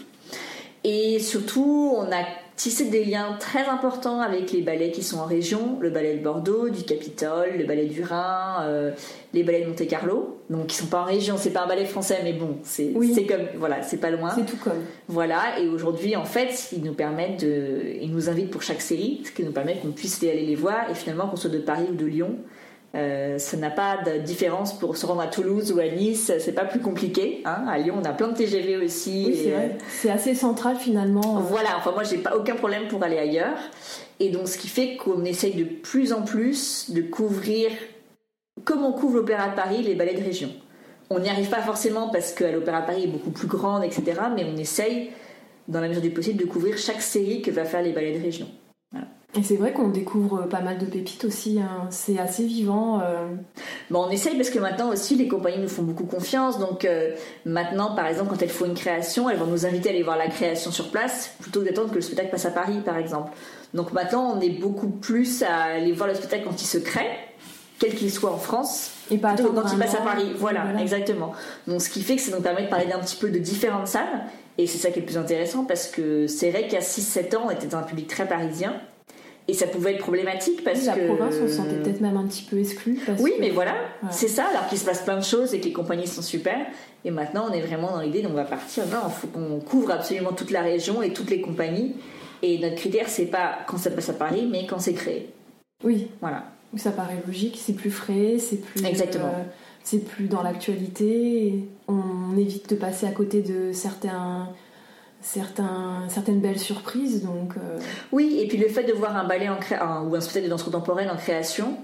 B: Et surtout on a tissé des liens très importants avec les ballets qui sont en région, le ballet de Bordeaux, du Capitole, le ballet du Rhin, euh, les ballets de Monte Carlo, donc qui sont pas en région, c'est pas un ballet français mais bon c'est
C: Oui.
B: c'est comme voilà c'est pas loin.
C: C'est tout comme.
B: Voilà, et aujourd'hui, en fait, ils nous permettent de. Ils nous invitent pour chaque série, ce qui nous permet qu'on puisse aller les voir, et finalement, qu'on soit de Paris ou de Lyon, euh, ça n'a pas de différence pour se rendre à Toulouse ou à Nice, c'est pas plus compliqué. Hein. À Lyon, on a plein de TGV aussi.
C: Oui,
B: et,
C: c'est vrai. C'est assez central finalement.
B: euh, Voilà, enfin, moi, j'ai pas aucun problème pour aller ailleurs. Et donc, ce qui fait qu'on essaye de plus en plus de couvrir, comme on couvre l'Opéra de Paris, les ballets de région. On n'y arrive pas forcément parce que l'Opéra de Paris est beaucoup plus grande, etc. Mais on essaye, dans la mesure du possible, de couvrir chaque série que va faire les ballets de région.
C: Et c'est vrai qu'on découvre pas mal de pépites aussi. hein. C'est assez vivant. euh.
B: Bon, on essaye parce que maintenant aussi, les compagnies nous font beaucoup confiance. Donc euh, maintenant, par exemple, quand elles font une création, elles vont nous inviter à aller voir la création sur place plutôt que d'attendre que le spectacle passe à Paris, par exemple. Donc maintenant, on est beaucoup plus à aller voir le spectacle quand il se crée quel qu'il soit en France,
C: et pas
B: quand il passe à Paris. Voilà, exactement. Donc ce qui fait que ça nous permet de parler d'un petit peu de différentes salles, et c'est ça qui est le plus intéressant parce que c'est vrai qu'à 6-7 ans, on était dans un public très parisien. Et ça pouvait être problématique parce
C: que.
B: La
C: province, on se sentait peut-être même un petit peu exclu.
B: oui, mais voilà, c'est ça, alors qu'il se passe plein de choses et que les compagnies sont super. Et maintenant, on est vraiment dans l'idée, on va partir. Non, il faut qu'on couvre absolument toute la région et toutes les compagnies. Et notre critère, c'est pas quand ça passe à Paris, mais quand c'est créé.
C: Oui.
B: Voilà.
C: Ça paraît logique, c'est plus frais, c'est plus.
B: Exactement. Euh,
C: c'est plus dans l'actualité. On évite de passer à côté de certains certaines belles surprises. Donc, euh.
B: Oui, et puis le fait de voir un ballet ou un spectacle de danse contemporaine en création,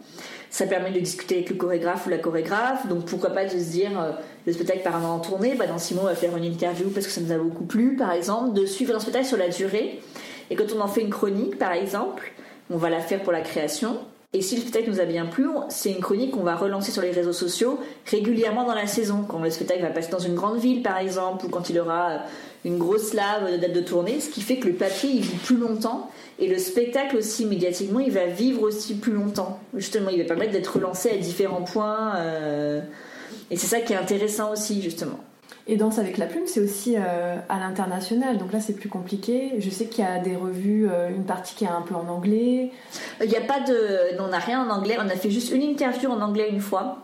B: ça permet de discuter avec le chorégraphe ou la chorégraphe. Donc pourquoi pas de se dire, euh, le spectacle part en tournée, bah, dans six mois on va faire une interview parce que ça nous a beaucoup plu, par exemple, de suivre un spectacle sur la durée. Et quand on en fait une chronique, par exemple, on va la faire pour la création. Et si le spectacle nous a bien plu, c'est une chronique qu'on va relancer sur les réseaux sociaux régulièrement dans la saison. Quand le spectacle va passer dans une grande ville, par exemple, ou quand il aura une grosse lave de date de tournée, ce qui fait que le papier il vit plus longtemps et le spectacle aussi médiatiquement il va vivre aussi plus longtemps. Justement, il va permettre d'être relancé à différents points euh, et c'est ça qui est intéressant aussi justement.
C: Et Danse avec la plume, c'est aussi euh, à l'international. Donc là, c'est plus compliqué. Je sais qu'il y a des revues, euh, une partie qui est un peu en anglais.
B: Il n'y a pas de. Non, on n'a rien en anglais. On a fait juste une interview en anglais une fois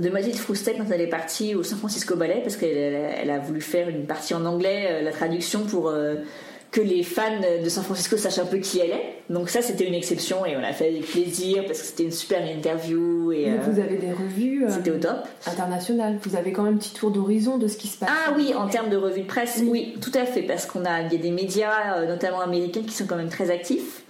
B: de Mathilde Froustet quand elle est partie au San Francisco Ballet parce qu'elle a voulu faire une partie en anglais, euh, la traduction pour que les fans de San Francisco sachent un peu qui elle est. Donc ça, c'était une exception et on a fait avec plaisir parce que c'était une super interview. Et,
C: euh, vous avez des revues
B: euh, c'était au top.
C: internationales. Vous avez quand même un petit tour d'horizon de ce qui se passe.
B: Ah oui, en termes de revues de presse, oui, tout à fait, parce qu'on a, il y a des médias, euh, notamment américains, qui sont quand même très actifs.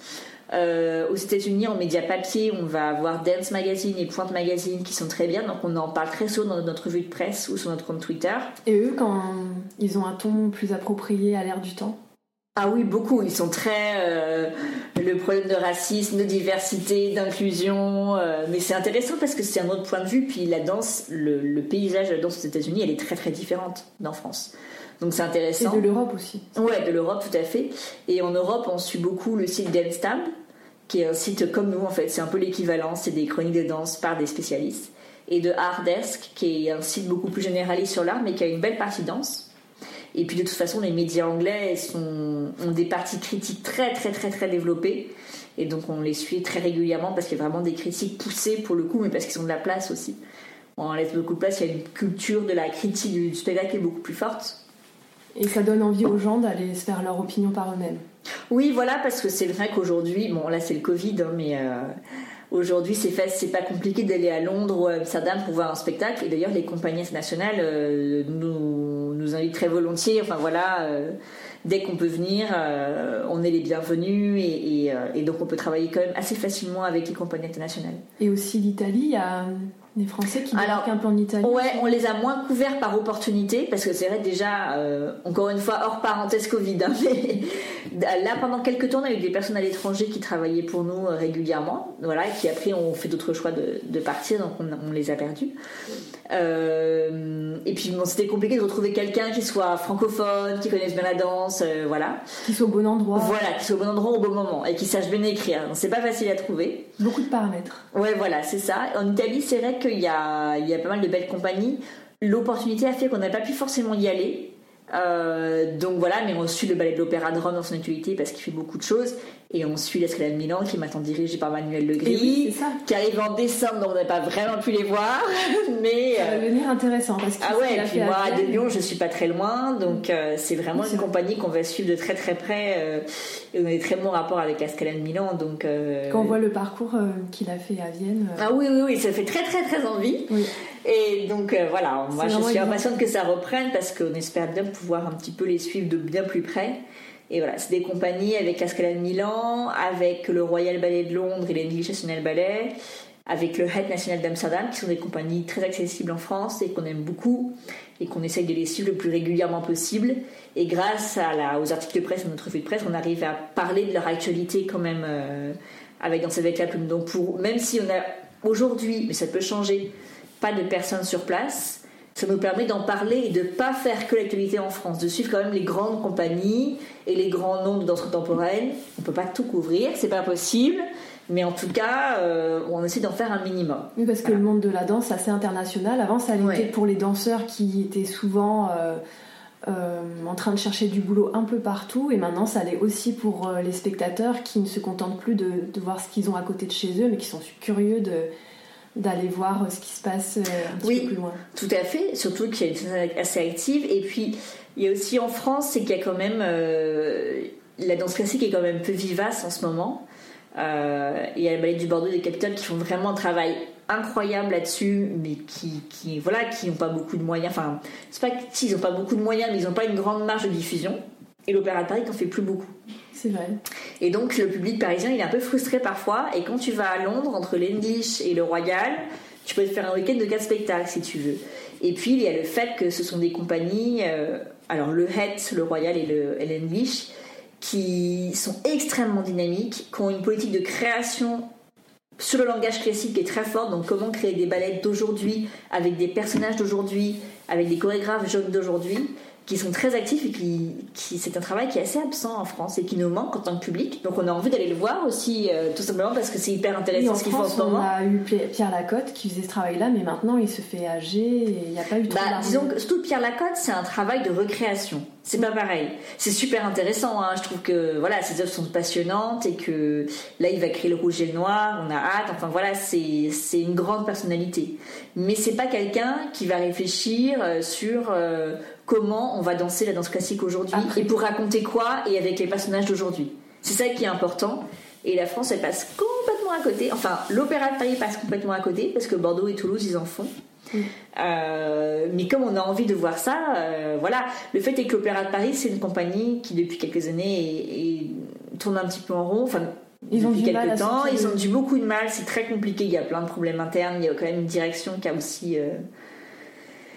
B: Aux États-Unis, en médias papier, on va avoir Dance Magazine et Point Magazine qui sont très bien, donc on en parle très souvent dans notre revue de presse ou sur notre compte Twitter.
C: Et eux, quand ils ont un ton plus approprié à l'ère du temps?
B: Ah oui, beaucoup. Ils sont très euh, le problème de racisme, de diversité, d'inclusion. Euh, mais c'est intéressant parce que c'est un autre point de vue. Puis la danse, le, paysage de la danse aux États-Unis, elle est très très différente d'en France. Donc c'est intéressant.
C: Et de l'Europe aussi.
B: Ouais, de l'Europe tout à fait. Et en Europe, on suit beaucoup le site Danstab, qui est un site comme nous en fait. C'est un peu l'équivalent. C'est des chroniques de danse par des spécialistes. Et de Artdesk, qui est un site beaucoup plus généraliste sur l'art, mais qui a une belle partie danse. Et puis de toute façon, les médias anglais sont, ont des parties critiques très très très très développées. Et donc on les suit très régulièrement parce qu'il y a vraiment des critiques poussées pour le coup, mais parce qu'ils ont de la place aussi. On laisse beaucoup de place, il y a une culture de la critique du spectacle qui est beaucoup plus forte.
C: Et ça donne envie aux gens d'aller se faire leur opinion par eux-mêmes.
B: Oui, voilà, parce que c'est vrai qu'aujourd'hui, bon là c'est le Covid, hein, mais euh, aujourd'hui c'est c'est pas compliqué d'aller à Londres ou à Amsterdam pour voir un spectacle. Et d'ailleurs les compagnies nationales euh, nous nous invite très volontiers. Enfin voilà, euh, dès qu'on peut venir, on est les bienvenus euh, et, donc on peut travailler quand même assez facilement avec les compagnies internationales.
C: Et aussi l'Italie, a des Français qui débarquent un peu en Italie
B: Ouais, on les a moins couverts par opportunité parce que c'est vrai déjà, euh, encore une fois, hors parenthèse Covid, hein, mais là pendant quelques temps, on a eu des personnes à l'étranger qui travaillaient pour nous euh, régulièrement, voilà, et qui après ont fait d'autres choix de, partir, donc on, les a perdus. Euh, et puis bon, c'était compliqué de retrouver quelqu'un qui soit francophone, qui connaisse bien la danse, voilà.
C: Qui soit au bon endroit.
B: Voilà, qui soit au bon endroit au bon moment et qui sache bien écrire. C'est pas facile à trouver.
C: Beaucoup de paramètres.
B: Ouais, voilà, c'est ça. En Italie, c'est vrai que il y a, pas mal de belles compagnies. L'opportunité a fait qu'on n'a pas pu forcément y aller. Euh, donc voilà, mais on suit le ballet de l'Opéra de Rome dans son actualité parce qu'il fait beaucoup de choses. Et on suit l'Escalade Milan qui est maintenant dirigée par Manuel Legris, qui arrive en décembre, donc on n'a pas vraiment pu les voir. mais
C: ça va euh, devenir intéressant parce que
B: ah ouais, et puis moi à de Lyon, je suis pas très loin, donc euh, c'est vraiment une compagnie qu'on va suivre de très très près. et on a des très bons rapports avec l'Escalade Milan, donc
C: quand on voit le parcours qu'il a fait à Vienne.
B: Ah oui oui oui, ça fait très très très envie. Et donc voilà, moi je suis impatiente que ça reprenne parce qu'on espère bien pouvoir un petit peu les suivre de bien plus près. Et voilà, c'est des compagnies avec la Scala de Milan, avec le Royal Ballet de Londres et l'English National Ballet, avec le Head National d'Amsterdam, qui sont des compagnies très accessibles en France et qu'on aime beaucoup et qu'on essaye de les suivre le plus régulièrement possible. Et grâce à la, aux articles de presse et notre revue de presse, on arrive à parler de leur actualité quand même euh, avec Danse avec la plume. Donc pour, même si on a aujourd'hui, mais ça peut changer, pas de personnes sur place, ça nous permet d'en parler et de pas faire que l'actualité en France, de suivre quand même les grandes compagnies et les grands noms de danse contemporaine. On peut pas tout couvrir, c'est pas possible, Mais en tout cas, euh, on essaie d'en faire un minimum.
C: Oui, parce que le monde de la danse, c'est assez international. Avant, ça
B: Ouais.
C: pour les danseurs qui étaient souvent euh, euh, en train de chercher du boulot un peu partout. Et maintenant, ça allait aussi pour les spectateurs qui ne se contentent plus de, de voir ce qu'ils ont à côté de chez eux, mais qui sont curieux de d'aller voir euh, ce qui se passe euh, un petit
B: Oui.
C: peu plus loin.
B: Tout à fait, surtout qu'il y a une scène assez active. Et puis, il y a aussi en France, c'est qu'il y a quand même. euh, la danse classique est quand même peu vivace en ce moment. Euh, il y a le ballet du Bordeaux et des Capitole qui font vraiment un travail incroyable là-dessus, mais qui, qui voilà, qui n'ont pas beaucoup de moyens. Enfin, c'est pas qu'ils n'ont pas beaucoup de moyens, mais ils n'ont pas une grande marge de diffusion. Et l'Opéra de Paris n'en fait plus beaucoup.
C: C'est vrai.
B: Et donc le public parisien, il est un peu frustré parfois. Et quand tu vas à Londres, entre l'English et le Royal, tu peux te faire un week-end de quatre spectacles si tu veux. Et puis il y a le fait que ce sont des compagnies, euh, alors le Het, le Royal et le l'English, qui sont extrêmement dynamiques, qui ont une politique de création sur le langage classique qui est très forte. Donc comment créer des ballets d'aujourd'hui avec des personnages d'aujourd'hui, avec des chorégraphes jeunes d'aujourd'hui qui sont très actifs et qui, qui c'est un travail qui est assez absent en France et qui nous manque en tant que public. Donc on a envie d'aller le voir aussi, euh, tout simplement parce que c'est hyper intéressant ce qu'ils font en
C: France,
B: ce
C: on
B: moment.
C: a eu Pierre Lacotte qui faisait ce travail-là, mais maintenant il se fait âgé et il n'y a pas eu trop
B: Bah, disons que surtout Pierre Lacotte, c'est un travail de recréation. C'est pas pareil. C'est super intéressant. Hein. Je trouve que voilà, ses œuvres sont passionnantes et que là, il va créer le rouge et le noir. On a hâte. Enfin voilà, c'est c'est une grande personnalité. Mais c'est pas quelqu'un qui va réfléchir euh, sur euh, comment on va danser la danse classique aujourd'hui et pour raconter quoi et avec les personnages d'aujourd'hui. C'est ça qui est important. Et la France, elle passe complètement à côté. Enfin, l'Opéra de Paris passe complètement à côté parce que Bordeaux et Toulouse, ils en font. Euh, mais comme on a envie de voir ça, euh, voilà. Le fait est que l'Opéra de Paris, c'est une compagnie qui depuis quelques années est- est- tourne un petit peu en rond. Enfin,
C: Ils ont
B: depuis
C: du mal
B: quelques
C: à
B: temps, ils ont du beaucoup de mal. C'est très compliqué. Il y a plein de problèmes internes. Il y a quand même une direction qui a aussi euh,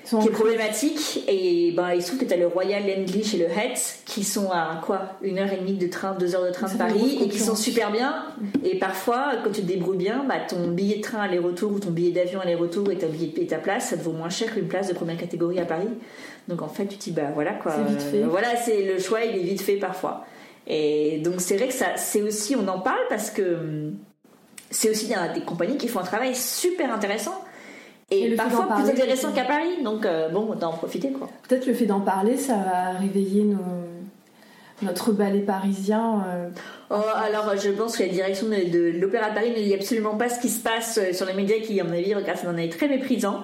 C: sont
B: qui est problématique. Et ben, il se trouve que tu as le Royal English et le Het qui sont à quoi Une heure et demie de train, deux heures de train de Paris et qui sont super bien. Et parfois, quand tu te débrouilles bien, bah, ton billet de train aller-retour ou ton billet d'avion aller-retour et ta, billet, et ta place, ça te vaut moins cher qu'une place de première catégorie à Paris. Donc en fait, tu te dis, bah voilà quoi.
C: C'est vite fait.
B: Voilà, c'est le choix, il est vite fait parfois. Et donc c'est vrai que ça, c'est aussi, on en parle parce que hum, c'est aussi des compagnies qui font un travail super intéressant. Et, parfois
C: d'en
B: plus
C: parler,
B: intéressant
C: c'est-
B: qu'à Paris. Donc euh, bon, autant en profiter quoi.
C: Peut-être le fait d'en parler, ça va réveiller nos- notre ballet parisien. euh,
B: Oh, alors, je pense que la direction de, de l'Opéra de Paris ne dit absolument pas ce qui se passe euh, sur les médias, qui, à mon avis, regarde ça d'un œil très méprisant.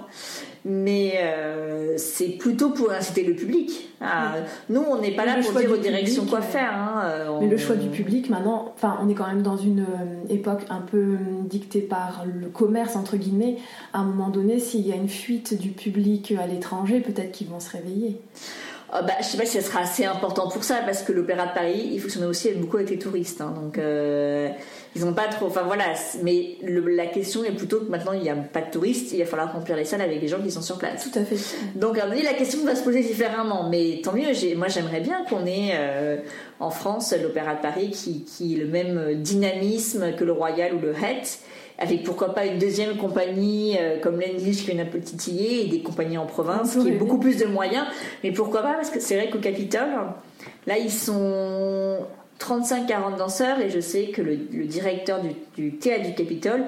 B: Mais euh, c'est plutôt pour inciter le public. Ah, Nous, on n'est pas
C: Mais
B: là pour dire aux directions
C: public,
B: quoi
C: euh,
B: faire. hein. Euh,
C: Mais le choix du public, maintenant, enfin, on est quand même dans une euh, époque un peu euh, dictée par le commerce, entre guillemets. À un moment donné, s'il y a une fuite du public à l'étranger, peut-être qu'ils vont se réveiller.
B: Ah bah, je sais pas si ça sera assez important pour ça, parce que l'Opéra de Paris, il fonctionne aussi beaucoup avec les touristes. hein. donc, euh, ils ont pas trop. Enfin voilà. Mais le- la question est plutôt que maintenant, il n'y a pas de touristes, il va falloir remplir les salles avec les gens qui sont sur place.
C: Tout à fait.
B: Donc, à mon avis, la question va se poser différemment. Mais tant mieux, moi j'aimerais bien qu'on ait euh, en France l'Opéra de Paris qui, qui ait le même dynamisme que le Royal ou le Het, avec pourquoi pas une deuxième compagnie euh, comme l'English qui vient un peu titiller et des compagnies en province qui aient
C: rêver.
B: beaucoup plus de moyens. Mais pourquoi pas Parce que c'est vrai qu'au Capitole, là ils sont 35-40 danseurs et je sais que le, le directeur du, du théâtre du Capitole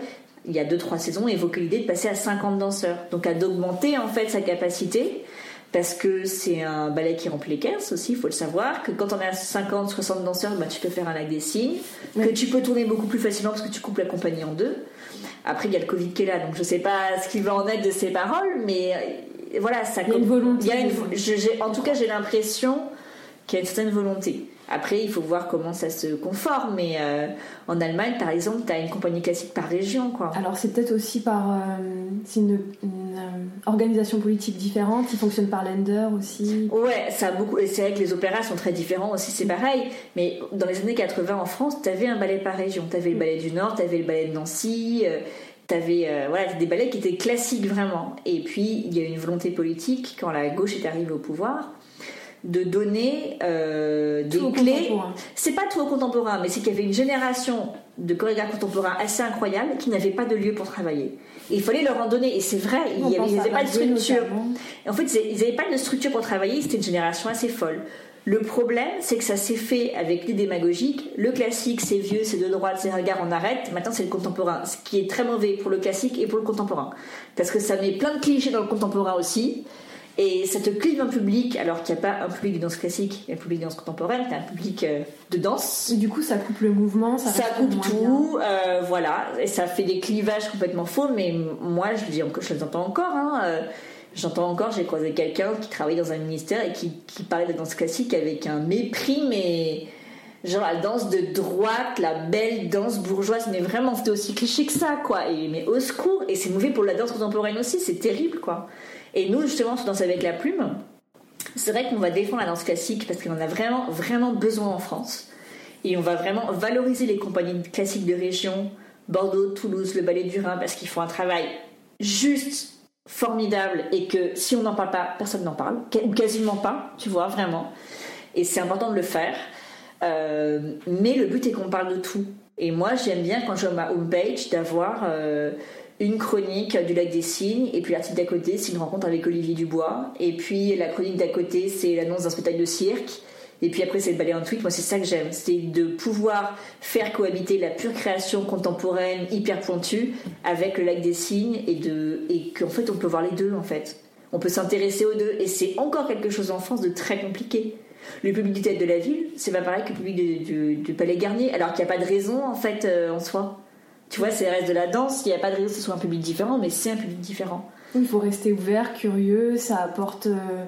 B: il y a 2-3 saisons, évoquait l'idée de passer à 50 danseurs. Donc à d'augmenter en fait sa capacité, parce que c'est un ballet qui remplit les caisses aussi, il faut le savoir, que quand on a 50, 60 danseurs, bah, tu peux faire un lac des signes, que tu peux tourner beaucoup plus facilement parce que tu coupes la compagnie en deux. Après, il y a le Covid qui est là, donc je sais pas ce qu'il va en être de ces paroles, mais euh, voilà, ça
C: Il y a une volonté.
B: il y a une- je- j'ai- en tout cas, j'ai l'impression qu'il y a une certaine volonté. Après, il faut voir comment ça se conforme, mais euh, en Allemagne, par exemple, tu as une compagnie classique par région, quoi.
C: Alors c'est peut-être aussi par euh, c'est une, une, euh, organisation politique différente. Ils fonctionnent par lender aussi.
B: Ouais, ça a beaucoup. Et c'est vrai que les opéras sont très différents aussi, c'est pareil. Mais dans les années 80 en France, t'avais un ballet par région. T'avais le ballet du Nord, t'avais le ballet de Nancy. T'avais euh, voilà, des ballets qui étaient classiques vraiment. Et puis il y a eu une volonté politique quand la gauche est arrivée au pouvoir de donner euh, des
C: Tout
B: clés. C'est pas tout au contemporain, mais c'est qu'il y avait une génération de chorégraphes contemporains assez incroyable qui n'avaient pas de lieu pour travailler. Et il fallait leur en donner. Et c'est vrai,
C: On
B: ils n'avaient pas de structure. En fait, ils n'avaient pas de structure pour travailler, c'était une génération assez folle. Le problème, c'est que ça s'est fait avec les démagogiques. Le classique, c'est vieux, c'est de droite, c'est regard, on arrête. Maintenant, c'est le contemporain. Ce qui est très mauvais pour le classique et pour le contemporain. Parce que ça met plein de clichés dans le contemporain aussi. Et ça te clive un public, alors qu'il n'y a pas un public de danse classique, il y a un public de danse contemporaine, tu as un public euh, de danse.
C: Et du coup, ça coupe le mouvement, ça,
B: ça coupe tout, euh, voilà, et ça fait des clivages complètement faux, mais moi, je, dis, je les entends encore. Hein, euh, J'entends encore, j'ai croisé quelqu'un qui travaille dans un ministère et qui, parlait de danse classique avec un mépris, mais genre la danse de droite, la belle danse bourgeoise, mais vraiment c'était aussi cliché que ça, quoi. Et, mais au secours, et c'est mauvais pour la danse contemporaine aussi, c'est terrible, quoi. Et nous, justement, sur Danse avec la plume, c'est vrai qu'on va défendre la danse classique parce qu'on en a vraiment, vraiment besoin en France. Et on va vraiment valoriser les compagnies classiques de région, Bordeaux, Toulouse, le Ballet du Rhin, parce qu'ils font un travail juste formidable et que si on n'en parle pas, personne n'en parle, ou quasiment pas, tu vois, vraiment. Et c'est important de le faire. Euh, mais le but est qu'on parle de tout. Et moi, j'aime bien quand je vois ma homepage d'avoir euh, une chronique du lac des Cygnes, et puis l'article d'à côté, c'est une rencontre avec Olivier Dubois, et puis la chronique d'à côté, c'est l'annonce d'un spectacle de cirque. Et puis après, c'est le ballet en tweet. Moi, c'est ça que j'aime. C'est de pouvoir faire cohabiter la pure création contemporaine, hyper pointue, avec le lac des signes et, de, et qu'en fait, on peut voir les deux, en fait. On peut s'intéresser aux deux. Et c'est encore quelque chose en France de très compliqué. Le public du théâtre de la ville, c'est pas pareil que le public du, Palais Garnier, alors qu'il n'y a pas de raison, en fait, euh, en soi. Tu vois, c'est le reste de la danse, il n'y a pas de raison que ce soit un public différent, mais c'est un public différent.
C: Il faut rester ouvert, curieux, ça apporte. Euh,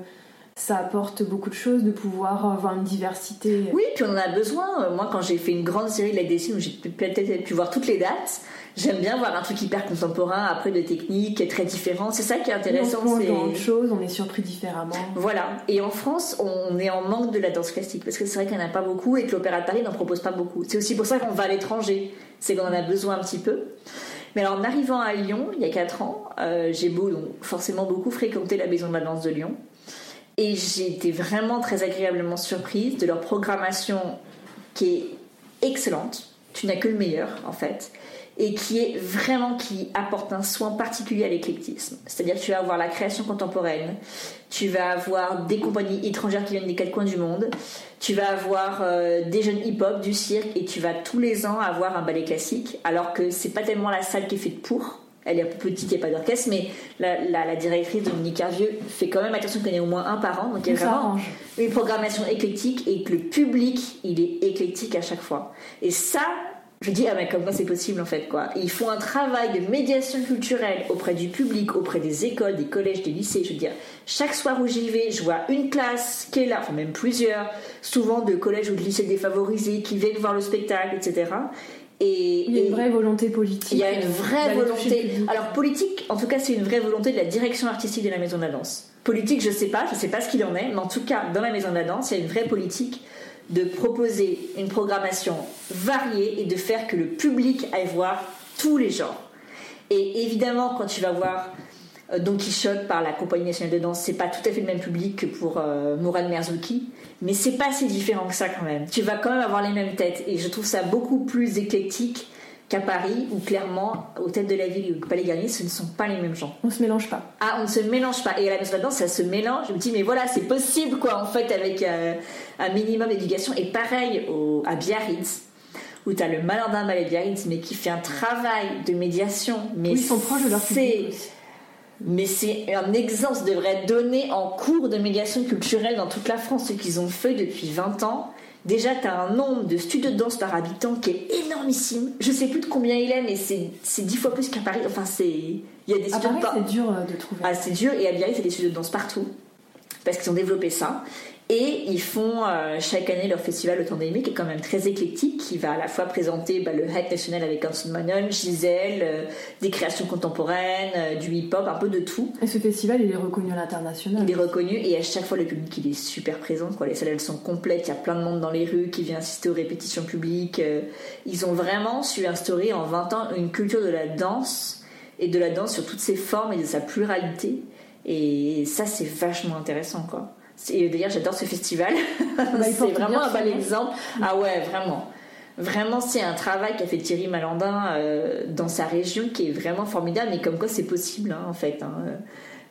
C: ça apporte beaucoup de choses de pouvoir avoir une diversité.
B: Oui, puis on en a besoin. Moi, quand j'ai fait une grande série de la DC où j'ai peut-être pu voir toutes les dates, j'aime bien voir un truc hyper contemporain, après de techniques très différentes. C'est ça qui est intéressant.
C: On dans choses, on est surpris différemment.
B: Voilà. Et en France, on est en manque de la danse classique parce que c'est vrai qu'il n'y en a pas beaucoup et que l'Opéra de Paris n'en propose pas beaucoup. C'est aussi pour ça qu'on va à l'étranger. C'est qu'on en a besoin un petit peu. Mais alors, en arrivant à Lyon, il y a 4 ans, euh, j'ai beau, donc, forcément beaucoup fréquenté la Maison de la Danse de Lyon. Et j'ai été vraiment très agréablement surprise de leur programmation qui est excellente. Tu n'as que le meilleur en fait. Et qui est vraiment qui apporte un soin particulier à l'éclectisme. C'est-à-dire que tu vas avoir la création contemporaine, tu vas avoir des compagnies étrangères qui viennent des quatre coins du monde, tu vas avoir euh, des jeunes hip-hop, du cirque, et tu vas tous les ans avoir un ballet classique, alors que c'est pas tellement la salle qui est faite pour elle est un peu petite, il n'y a pas d'orchestre, mais la, la, directrice Dominique Hervieux fait quand même attention qu'il y en ait au moins un par an. Donc il y a vraiment une programmation éclectique et que le public, il est éclectique à chaque fois. Et ça, je dis, ah mais comment c'est possible en fait quoi. ils font un travail de médiation culturelle auprès du public, auprès des écoles, des collèges, des lycées. Je veux dire, chaque soir où j'y vais, je vois une classe qui est là, enfin même plusieurs, souvent de collèges ou de lycées défavorisés qui viennent voir le spectacle, etc.
C: Et, il y a une vraie volonté politique.
B: Il y a une vraie volonté. Alors politique, en tout cas, c'est une vraie volonté de la direction artistique de la Maison de la Danse. Politique, je sais pas, je sais pas ce qu'il en est, mais en tout cas, dans la Maison de la Danse, il y a une vraie politique de proposer une programmation variée et de faire que le public aille voir tous les genres. Et évidemment, quand tu vas voir euh, Don Quichotte par la Compagnie nationale de danse, c'est pas tout à fait le même public que pour euh, Mourad Merzouki, mais c'est pas si différent que ça quand même. Tu vas quand même avoir les mêmes têtes et je trouve ça beaucoup plus éclectique qu'à Paris où clairement aux têtes de la ville et au Palais Garnier ce ne sont pas les mêmes gens.
C: On se mélange pas.
B: Ah on ne se mélange pas et à la maison danse ça se mélange. Je me dis mais voilà c'est possible quoi en fait avec euh, un minimum d'éducation et pareil au, à Biarritz où tu as le Malandin Ballet Biarritz mais qui fait un travail de médiation mais
C: oui, ils sont proches de leur public
B: mais c'est un exemple, ça devrait être donné en cours de médiation culturelle dans toute la France, ce qu'ils ont fait depuis 20 ans. Déjà, tu as un nombre de studios de danse par habitant qui est énormissime. Je sais plus de combien il est, mais c'est 10 fois plus qu'à Paris. Enfin, c'est. Il
C: y a des studios de c'est dur euh, de trouver.
B: Ah, c'est dur, et à Biarritz, il y a des studios de danse partout. Parce qu'ils ont développé ça. Et ils font euh, chaque année leur festival Autondémie qui est quand même très éclectique, qui va à la fois présenter bah, le hype national avec Hanson Manon, Gisèle, euh, des créations contemporaines, euh, du hip-hop, un peu de tout.
C: Et ce festival, il est reconnu à l'international.
B: Il est reconnu et à chaque fois le public il est super présent. Quoi. Les salles elles sont complètes, il y a plein de monde dans les rues qui vient assister aux répétitions publiques. Ils ont vraiment su instaurer en 20 ans une culture de la danse et de la danse sur toutes ses formes et de sa pluralité. Et ça c'est vachement intéressant quoi. Et d'ailleurs, j'adore ce festival. Bah, c'est vraiment un bel exemple. Ah ouais, vraiment. Vraiment, c'est un travail qu'a fait Thierry Malandin euh, dans sa région qui est vraiment formidable. Mais comme quoi, c'est possible, hein, en fait. Hein.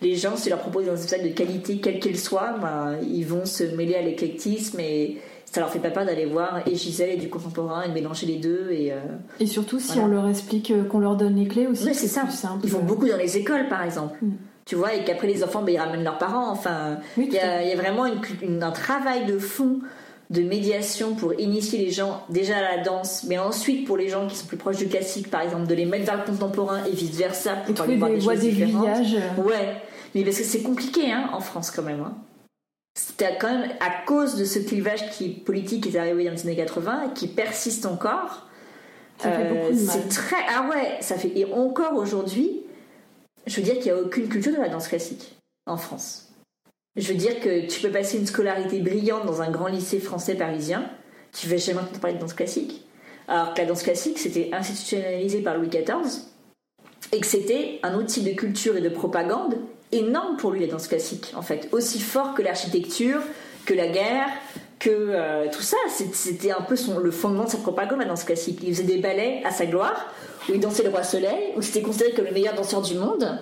B: les gens, si leur propose un spectacle de qualité, quelle qu'elle soit, ben, ils vont se mêler à l'éclectisme et ça leur fait pas peur d'aller voir et Gisèle et du contemporain et de mélanger les deux. Et, euh,
C: et surtout si on leur explique euh, qu'on leur donne les clés aussi.
B: c'est ça. Ils vont beaucoup dans les écoles par exemple. Mm. Tu vois, et qu'après les enfants, ben, ils ramènent leurs parents. Enfin, il y, a vraiment un travail de fond de médiation pour initier les gens déjà à la danse, mais ensuite pour les gens qui sont plus proches du classique, par exemple, de les mettre vers le contemporain et vice versa
C: pour aller voir des, choses différentes.
B: Ouais, mais parce que c'est compliqué hein, en France quand même. Hein. C'était quand même à cause de ce clivage qui politique qui est arrivé dans les années 80 et qui persiste encore.
C: Ça fait beaucoup de euh, mal.
B: C'est très ah ouais, ça fait et encore aujourd'hui, je veux dire qu'il n'y a aucune culture de la danse classique en France. Je veux dire que tu peux passer une scolarité brillante dans un grand lycée français parisien, tu vas jamais entendre parler de danse classique. Alors que la danse classique, c'était institutionnalisé par Louis XIV et que c'était un outil de culture et de propagande énorme pour lui, la danse classique, en fait. Aussi fort que l'architecture, que la guerre, que euh, tout ça. C'était un peu le fondement de sa propagande, la danse classique. Il faisait des ballets à sa gloire, où il dansait le roi soleil, où c'était considéré comme le meilleur danseur du monde.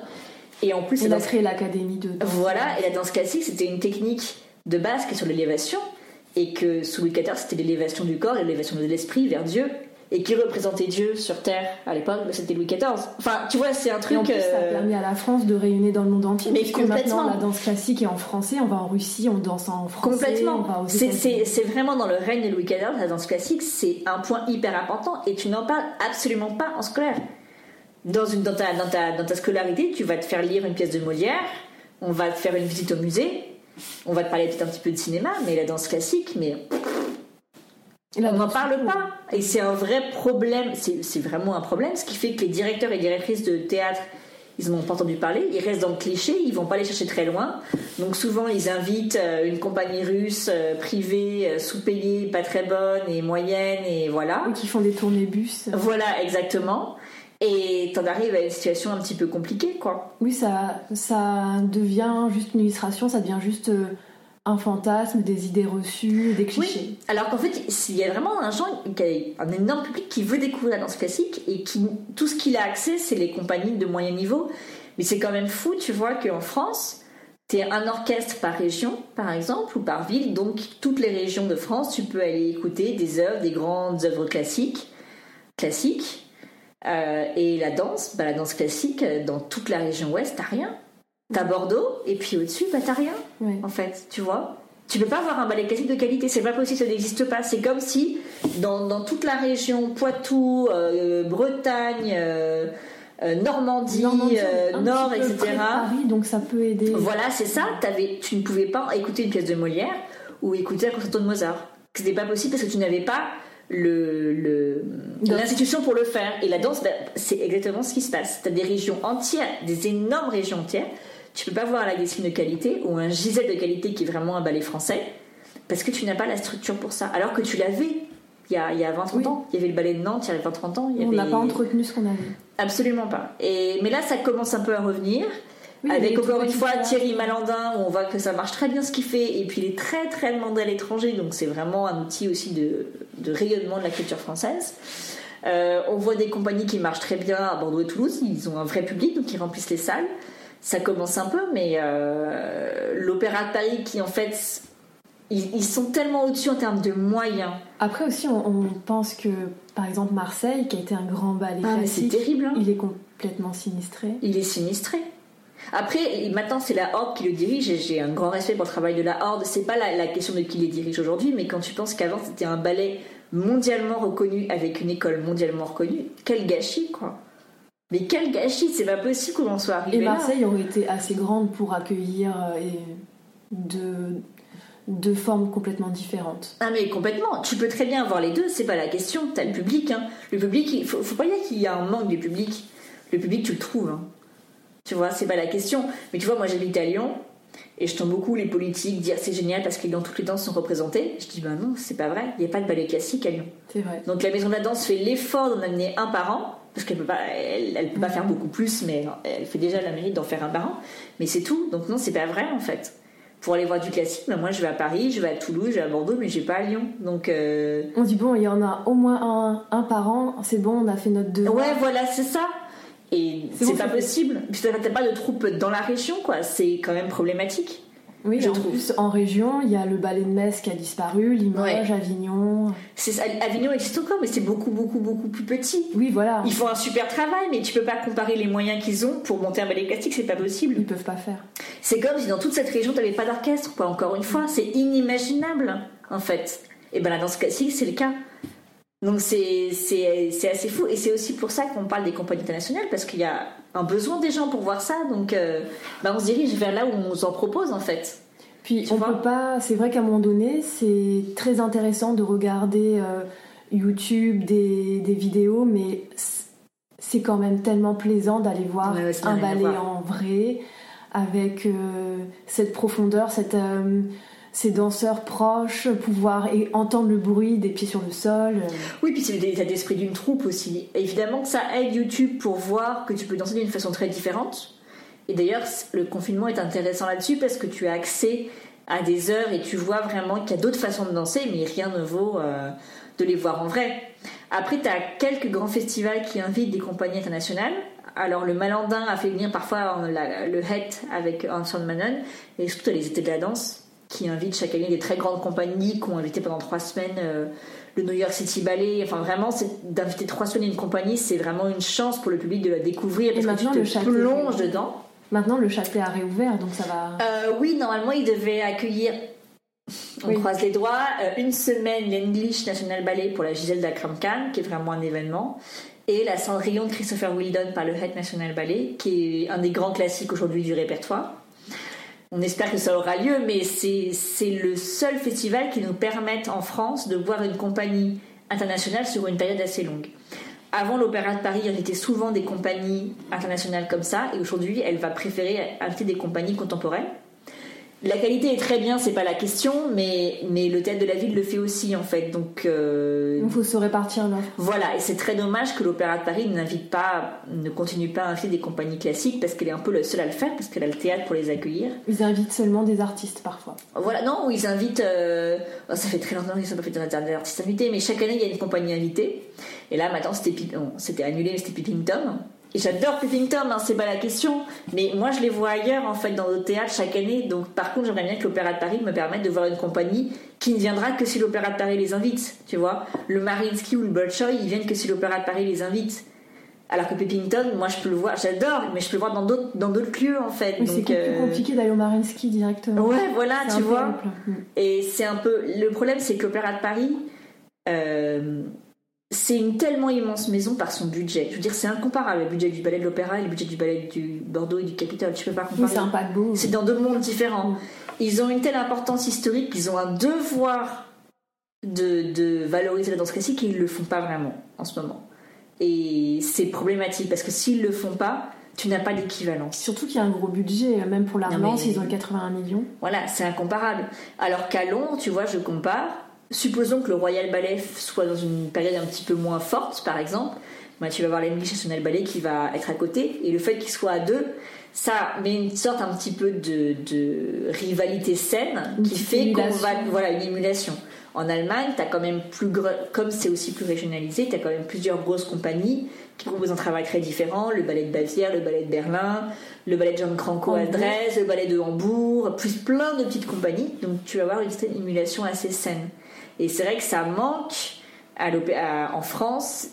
B: Et en plus,
C: il a créé l'académie de danse.
B: Voilà, et la danse classique, c'était une technique de base qui est sur l'élévation, et que sous Louis XIV, c'était l'élévation du corps, l'élévation de l'esprit vers Dieu, et qui représentait Dieu sur Terre à l'époque, c'était Louis XIV. Enfin, tu vois, c'est un truc.
C: Et en plus, ça a euh, permis à la France de rayonner dans le monde entier. Mais complètement. Maintenant, la danse classique est en français, on va en Russie, on danse en français.
B: Complètement. C'est vraiment dans le règne de Louis XIV, la danse classique, c'est un point hyper important, et tu n'en parles absolument pas en scolaire dans, une, dans, ta, dans, ta, dans ta scolarité, tu vas te faire lire une pièce de Molière, on va te faire une visite au musée, on va te parler peut-être un petit peu de cinéma, mais la danse classique, mais on n'en parle pas. Et c'est un vrai problème, c'est vraiment un problème, ce qui fait que les directeurs et directrices de théâtre, ils n'en ont pas entendu parler, ils restent dans le cliché, ils vont pas aller chercher très loin. Donc souvent, ils invitent euh, une compagnie russe euh, privée, euh, sous-payée, pas très bonne et moyenne, et voilà.
C: Ou qui font des tournées bus.
B: Voilà, exactement. Et t'en arrives à une situation un petit peu compliquée, quoi.
C: Oui, ça, ça devient juste une illustration, ça devient juste euh, un fantasme, des idées reçues, des clichés.
B: Oui. Alors qu'en fait, il y a vraiment un genre, un énorme public qui veut découvrir la danse classique et qui tout ce qu'il a accès, c'est les compagnies de moyen niveau. Mais c'est quand même fou, tu vois, qu'en France, t'es un orchestre par région, par exemple, ou par ville. Donc, toutes les régions de France, tu peux aller écouter des œuvres, des grandes œuvres classiques, classiques euh, et la danse, bah, la danse classique, euh, dans toute la région ouest, t'as rien. T'as Bordeaux, et puis au-dessus, bah, t'as rien, en fait, tu vois. Tu peux pas avoir un ballet classique de qualité, c'est pas possible, ça n'existe pas. C'est comme si, dans, toute la région, Poitou, euh, Bretagne, Normandie, Nord, etc.
C: Paris, donc ça peut aider.
B: Voilà, c'est ça. Avais, tu ne pouvais pas écouter une pièce de Molière ou écouter un concerto de Mozart. C'était pas possible parce que tu n'avais pas le, l'institution pour le faire. Et la danse, ben, c'est exactement ce qui se passe. Tu as des régions entières, des énormes régions entières. Tu peux pas voir la Gessine de qualité ou un Gisèle de qualité qui est vraiment un ballet français parce que tu n'as pas la structure pour ça. Alors que tu l'avais il y a, il y a 20-30 ans. Il y avait le ballet de Nantes il y a 20-30 ans.
C: On n'a pas entretenu ce qu'on avait.
B: Absolument pas. Et, mais là, ça commence un peu à revenir. avec encore une fois Thierry Malandin, où on voit que ça marche très bien ce qu'il fait, et puis il est très très demandé à l'étranger, donc c'est vraiment un outil aussi de, de rayonnement de la culture française. Euh, on voit des compagnies qui marchent très bien à Bordeaux et Toulouse, ils ont un vrai public, donc ils remplissent les salles. Ça commence un peu, mais euh, l'Opéra de Paris, qui en fait, ils, sont tellement au-dessus en termes de moyens.
C: Après aussi, on, pense que, par exemple, Marseille, qui a été un grand ballet ah,
B: c'est terrible. Hein.
C: Il est complètement sinistré.
B: Il est sinistré. Après, maintenant, c'est la Horde qui le dirige et j'ai un grand respect pour le travail de la Horde. C'est pas la, question de qui les dirige aujourd'hui, mais quand tu penses qu'avant c'était un ballet mondialement reconnu avec une école mondialement reconnue, quel gâchis, quoi. Mais quel gâchis, c'est pas possible qu'on en soit arrivé
C: Et Marseille aurait été assez grande pour accueillir euh, deux, deux formes complètement différentes.
B: Ah mais complètement, tu peux très bien avoir les deux, c'est pas la question, t'as le public. Hein. Le public, il faut, faut pas dire qu'il y a un manque de public. Le public, tu le trouves. Hein. Tu vois, c'est pas la question. Mais tu vois, moi j'habite à Lyon et je tombe beaucoup les politiques dire c'est génial parce que dans toutes les danses sont représentées. Je dis bah non, c'est pas vrai. Il n'y a pas de ballet classique à Lyon.
C: C'est vrai.
B: Donc la maison de la danse fait l'effort d'en amener un par an parce qu'elle peut pas, elle, peut pas faire beaucoup plus, mais elle fait déjà la mérite d'en faire un par an. Mais c'est tout. Donc non, c'est pas vrai en fait. Pour aller voir du classique, bah, moi je vais à Paris, je vais à Toulouse, je vais à Bordeaux, mais je vais pas à Lyon. Donc euh,
C: on dit bon, il y en a au moins un, un par an. C'est bon, on a fait notre devoir.
B: Ouais, voilà, c'est ça. Et
C: C'est bon,
B: pas possible. Puis t'as pas de troupes dans la région, quoi. C'est quand même problématique.
C: Oui,
B: Je
C: en
B: trouve.
C: plus, en région, il y a le ballet de Metz qui a disparu, Limoges,
B: Ouais.
C: Avignon.
B: C'est- Avignon existe encore, mais c'est beaucoup, beaucoup, beaucoup plus petit.
C: Oui, voilà,
B: Ils font un super travail, mais tu peux pas comparer les moyens qu'ils ont pour monter un ballet classique, c'est pas possible.
C: ils peuvent pas faire.
B: C'est comme si dans toute cette région t'avais pas d'orchestre, quoi. Encore une fois, c'est inimaginable, en fait. Et ben la danse classique, c'est le cas. Donc c'est assez fou, et c'est aussi pour ça qu'on parle des compagnies internationales, parce qu'il y a un besoin des gens pour voir ça, donc euh, ben, on se dirige vers là où on s'en propose, en fait.
C: Puis
B: Tu
C: on peut pas. C'est vrai qu'à un moment donné, c'est très intéressant de regarder euh, YouTube des, des vidéos, mais c'est quand même tellement plaisant d'aller voir
B: Ouais, ouais,
C: un ballet en vrai, avec euh, cette profondeur, cette, euh, ces danseurs proches, pouvoir et entendre le bruit des pieds sur le sol. euh.
B: Oui, puis c'est l'état d'esprit d'une troupe aussi. Évidemment que ça aide YouTube pour voir que tu peux danser d'une façon très différente. Et d'ailleurs, le confinement est intéressant là-dessus parce que tu as accès à des heures et tu vois vraiment qu'il y a d'autres façons de danser, mais rien ne vaut euh, de les voir en vrai. Après, tu as quelques grands festivals qui invitent des compagnies internationales. Alors, le Malandin a fait venir parfois euh, le Het avec Anson Manon, et surtout les étés de la danse qui invitent chaque année des très grandes compagnies qui ont invité pendant trois semaines euh, le New York City Ballet. Enfin, vraiment, d'inviter trois semaines une compagnie, c'est vraiment une chance pour le public de la découvrir parce
C: maintenant,
B: que tu te plonges dedans.
C: Maintenant, le Châtelet a réouvert, donc ça va.
B: Euh, oui, normalement, il devait accueillir, on
C: Oui.
B: croise les doigts, euh, une semaine l'English National Ballet pour la Gisèle d'Akram Khan, qui est vraiment un événement, et la Cendrillon de Christopher Wheeldon par le Het National Ballet, qui est un des grands classiques aujourd'hui du répertoire. On espère que ça aura lieu, mais c'est le seul festival qui nous permette en France de voir une compagnie internationale sur une période assez longue. Avant, l'Opéra de Paris invitait souvent des compagnies internationales comme ça, et aujourd'hui, elle va préférer inviter des compagnies contemporaines. La qualité est très bien, c'est pas la question, mais, mais le théâtre de la ville le fait aussi en fait. Donc euh,
C: Il faut se répartir l'offre.
B: voilà, et c'est très dommage que l'Opéra de Paris n'invite pas, ne continue pas à inviter des compagnies classiques parce qu'elle est un peu le seul à le faire, parce qu'elle a le théâtre pour les accueillir.
C: Ils invitent seulement des artistes parfois.
B: Voilà, non, ils invitent. euh, oh, ça fait très longtemps qu'ils n'ont pas fait d'artistes invités, mais chaque année il y a une compagnie invitée. Et là maintenant c'était annulé, mais c'était. Et j'adore Peeping Tom, hein, c'est pas la question. Mais moi je les vois ailleurs en fait dans d'autres théâtres chaque année. Donc par contre j'aimerais bien que l'Opéra de Paris me permette de voir une compagnie qui ne viendra que si l'Opéra de Paris les invite. Tu vois, le Mariinsky ou le Bolshoi ils viennent que si l'Opéra de Paris les invite. Alors que Peepington, moi je peux le voir, j'adore, mais je peux le voir dans d'autres dans d'autres lieux en fait.
C: Mais c'est
B: euh,
C: compliqué d'aller au Marinsky directement.
B: Ouais, voilà, tu vois.
C: Mm.
B: Et c'est un peu. Le problème, c'est que l'Opéra de Paris, euh, c'est une tellement immense maison par son budget. Je veux dire, c'est incomparable le budget du ballet de l'Opéra et le budget du ballet du Bordeaux et du Capitole. Tu peux pas
C: Oui,
B: comparer.
C: c'est un paquebot.
B: C'est dans deux mondes différents. Ils ont une telle importance historique qu'ils ont un devoir de, de valoriser la danse classique et ils le font pas vraiment en ce moment. Et c'est problématique parce que s'ils le font pas, tu n'as pas d'équivalence.
C: Surtout qu'il y a un gros budget, même pour la
B: Non,
C: relance,
B: mais-
C: ils ont 81 millions.
B: Voilà, c'est incomparable. Alors qu'à Londres, tu vois, je compare. Supposons que le Royal Ballet soit dans une période un petit peu moins forte, par exemple. Bah, tu vas voir l'English National Ballet qui va être à côté. Et le fait qu'il soit à deux, ça met une sorte un petit peu de, de rivalité saine qui fait qu'on va. Voilà, une émulation. En Allemagne, as quand même plus comme c'est aussi plus régionalisé, tu as quand même plusieurs grosses compagnies qui proposent un travail très différent. Le ballet de Bavière, le ballet de Berlin, le ballet de John Cranko à. Dresde, le ballet de Hambourg, plus plein de petites compagnies. Donc tu vas avoir une émulation assez saine. Et c'est vrai que ça manque à l'opé- à- en France.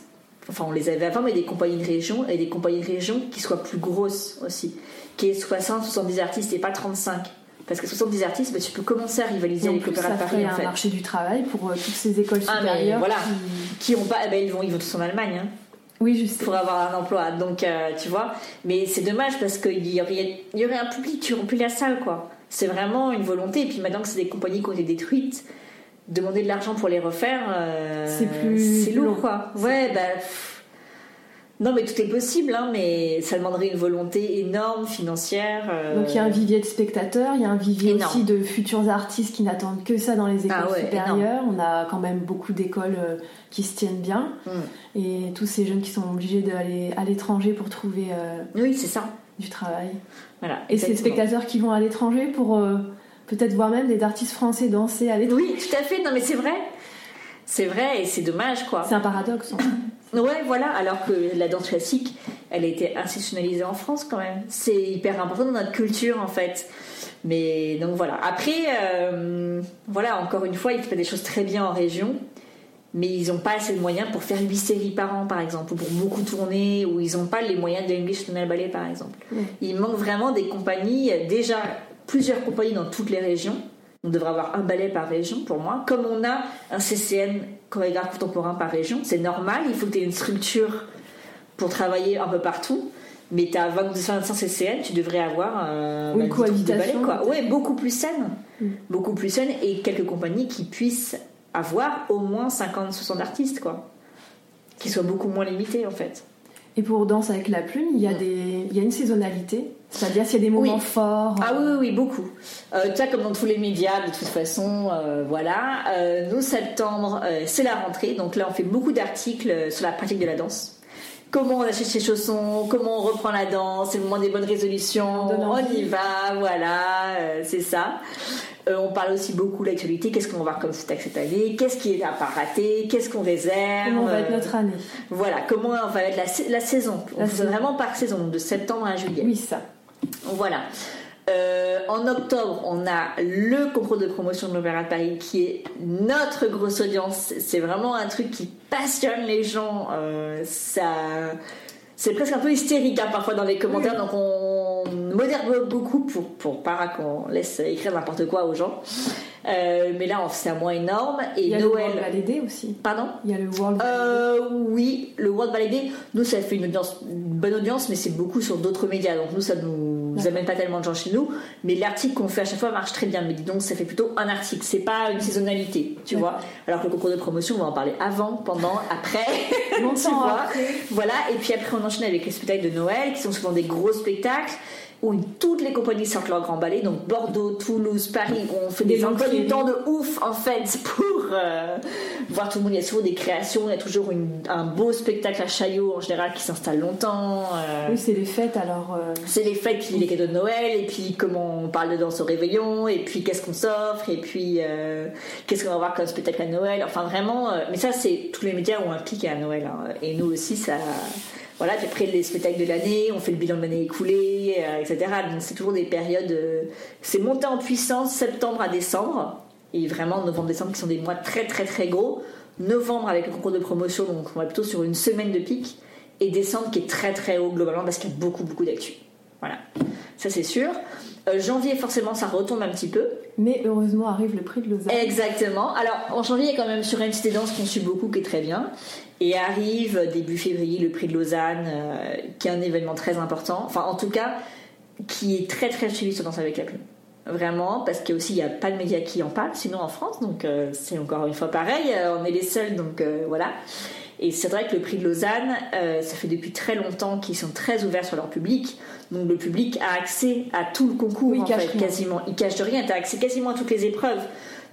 B: Enfin, on les avait avant, mais des compagnies de région et des compagnies de région qui soient plus grosses aussi. Qui aient 60, 70 artistes et pas 35. Parce que 70 artistes, bah, tu peux commencer à rivaliser avec l'Opéra de Paris en
C: un
B: fait.
C: marché du travail pour euh, toutes ces écoles
B: Ah,
C: supérieures.
B: voilà.
C: qui-
B: Qui ont pas, eh ben, ils vont, ils vont tous en Allemagne. hein
C: Oui, sais.
B: pour avoir un emploi. Donc, euh, tu vois, mais c'est dommage parce qu'il y aurait, il y aurait un public qui remplit la salle, quoi. C'est vraiment une volonté. Et puis maintenant que c'est des compagnies qui ont été détruites, demander de l'argent pour les refaire, euh,
C: C'est plus
B: c'est lourd, quoi. Ouais, bah. pff. Non, mais tout est possible, hein, mais ça demanderait une volonté énorme financière. euh,
C: Donc il y a un vivier de spectateurs, il y a un vivier
B: Énorme.
C: aussi de futurs artistes qui n'attendent que ça dans les écoles
B: Ah ouais,
C: supérieures. On a quand même beaucoup d'écoles euh, qui se tiennent bien.
B: Mm.
C: Et tous ces jeunes qui sont obligés d'aller à l'étranger pour trouver
B: Oui, c'est ça.
C: du travail.
B: Voilà.
C: Et ces spectateurs qui vont à l'étranger pour peut-être voir même des artistes français danser à l'étranger.
B: Oui, tout à fait. Non, mais c'est vrai. C'est vrai et c'est dommage, quoi.
C: C'est un paradoxe. en fait.
B: Ouais, voilà, alors que la danse classique, elle a été institutionnalisée en France quand même. C'est hyper important dans notre culture en fait. Mais donc voilà. Après, euh, voilà, encore une fois, ils font des choses très bien en région, mais ils n'ont pas assez de moyens pour faire 8 séries par an par exemple, ou pour beaucoup tourner, ou ils n'ont pas les moyens de English National Ballet par exemple. Il manque vraiment des compagnies, déjà plusieurs compagnies dans toutes les régions. On devrait avoir un ballet par région pour moi. Comme on a un CCN chorégraphe contemporain par région, c'est normal, il faut que tu aies une structure pour travailler un peu partout. Mais tu as 25 CCN, tu devrais avoir
C: euh, une cohabitation.
B: quoi. Ouais, beaucoup plus saine. Mm. Beaucoup plus saine et quelques compagnies qui puissent avoir au moins 50-60 artistes, quoi. Qui soient beaucoup moins limités, en fait.
C: Et pour Danse avec la plume, il y a, mm. des, il y a une saisonnalité C'est-à-dire s'il y a des moments forts
B: Ah oui, oui, beaucoup. Euh, tu vois, comme dans tous les médias, de toute façon, euh, voilà. Euh, nous, septembre, euh, c'est la rentrée. Donc là, on fait beaucoup d'articles sur la pratique de la danse comment on achète ses chaussons, comment on reprend la danse, c'est le moment des bonnes résolutions, on y va, voilà, euh, c'est ça. Euh, on parle aussi beaucoup de l'actualité, qu'est-ce qu'on va voir comme spectacle cette année, qu'est-ce qui est à pas rater, qu'est-ce qu'on réserve.
C: Comment va être notre année.
B: Voilà, comment va être la, saison. on fait vraiment par saison, de septembre à juillet.
C: Oui, ça.
B: Voilà. Euh, en octobre, on a le concours de promotion de l'Opéra de Paris qui est notre grosse audience. C'est vraiment un truc qui passionne les gens. Euh, ça, c'est presque un peu hystérique hein, parfois dans les commentaires, donc on modère beaucoup pour, pour pas qu'on laisse écrire n'importe quoi aux gens. Euh, mais là, c'est un mois énorme. Et
C: Il y a
B: Noël.
C: Le World Ballet aussi.
B: Pardon?
C: Il y a le World
B: euh, Oui, le World Ballet Nous, ça fait une, audience, une bonne audience, mais c'est beaucoup sur d'autres médias. Donc nous, ça nous amène pas tellement de gens chez nous. Mais l'article qu'on fait à chaque fois marche très bien. Mais donc, ça fait plutôt un article. C'est pas une saisonnalité, tu vois. Alors que le concours de promotion, on va en parler avant, pendant, après.
C: Longtemps après.
B: Voilà. Et puis après, on enchaîne avec les spectacles de Noël, qui sont souvent des gros spectacles où toutes les compagnies sortent leur grand ballet, donc Bordeaux, Toulouse, Paris, on fait des, emplois du temps de ouf en fait pour euh, voir tout le monde. Il y a souvent des créations, il y a toujours un beau spectacle à Chaillot en général qui s'installe longtemps.
C: Euh. oui, c'est les fêtes alors. Euh.
B: C'est les fêtes, puis les cadeaux de Noël, et puis comment on parle de danse au réveillon, et puis qu'est-ce qu'on s'offre, et puis qu'est-ce qu'on va voir comme spectacle à Noël. Enfin vraiment, mais ça c'est tous les médias ont un pic à Noël, hein. et nous aussi ça voilà, puis après les spectacles de l'année, on fait le bilan de l'année écoulée, euh, etc. Donc c'est toujours des périodes. Euh, c'est monté en puissance septembre à décembre, et vraiment novembre-décembre qui sont des mois très très très gros. Novembre avec le concours de promotion, donc on va plutôt sur une semaine de pic, et décembre qui est très très haut globalement parce qu'il y a beaucoup beaucoup d'actu. Voilà, ça c'est sûr. Euh, janvier, forcément, ça retombe un petit peu.
C: Mais heureusement arrive le prix de Lausanne.
B: Exactement. Alors, en janvier, il y a quand même sur NCT Danse qu'on suit beaucoup, qui est très bien. Et arrive début février le prix de Lausanne, euh, qui est un événement très important. Enfin, en tout cas, qui est très très suivi sur Danse avec la plume. Vraiment, parce qu'il aussi, il n'y a pas de médias qui en parlent, sinon en France. Donc, euh, c'est encore une fois pareil. on est les seuls, donc voilà. Et c'est vrai que le prix de Lausanne, ça fait depuis très longtemps qu'ils sont très ouverts sur leur public. Donc le public a accès à tout le concours, en fait, quasiment. Il cache de rien, tu as accès quasiment à toutes les épreuves.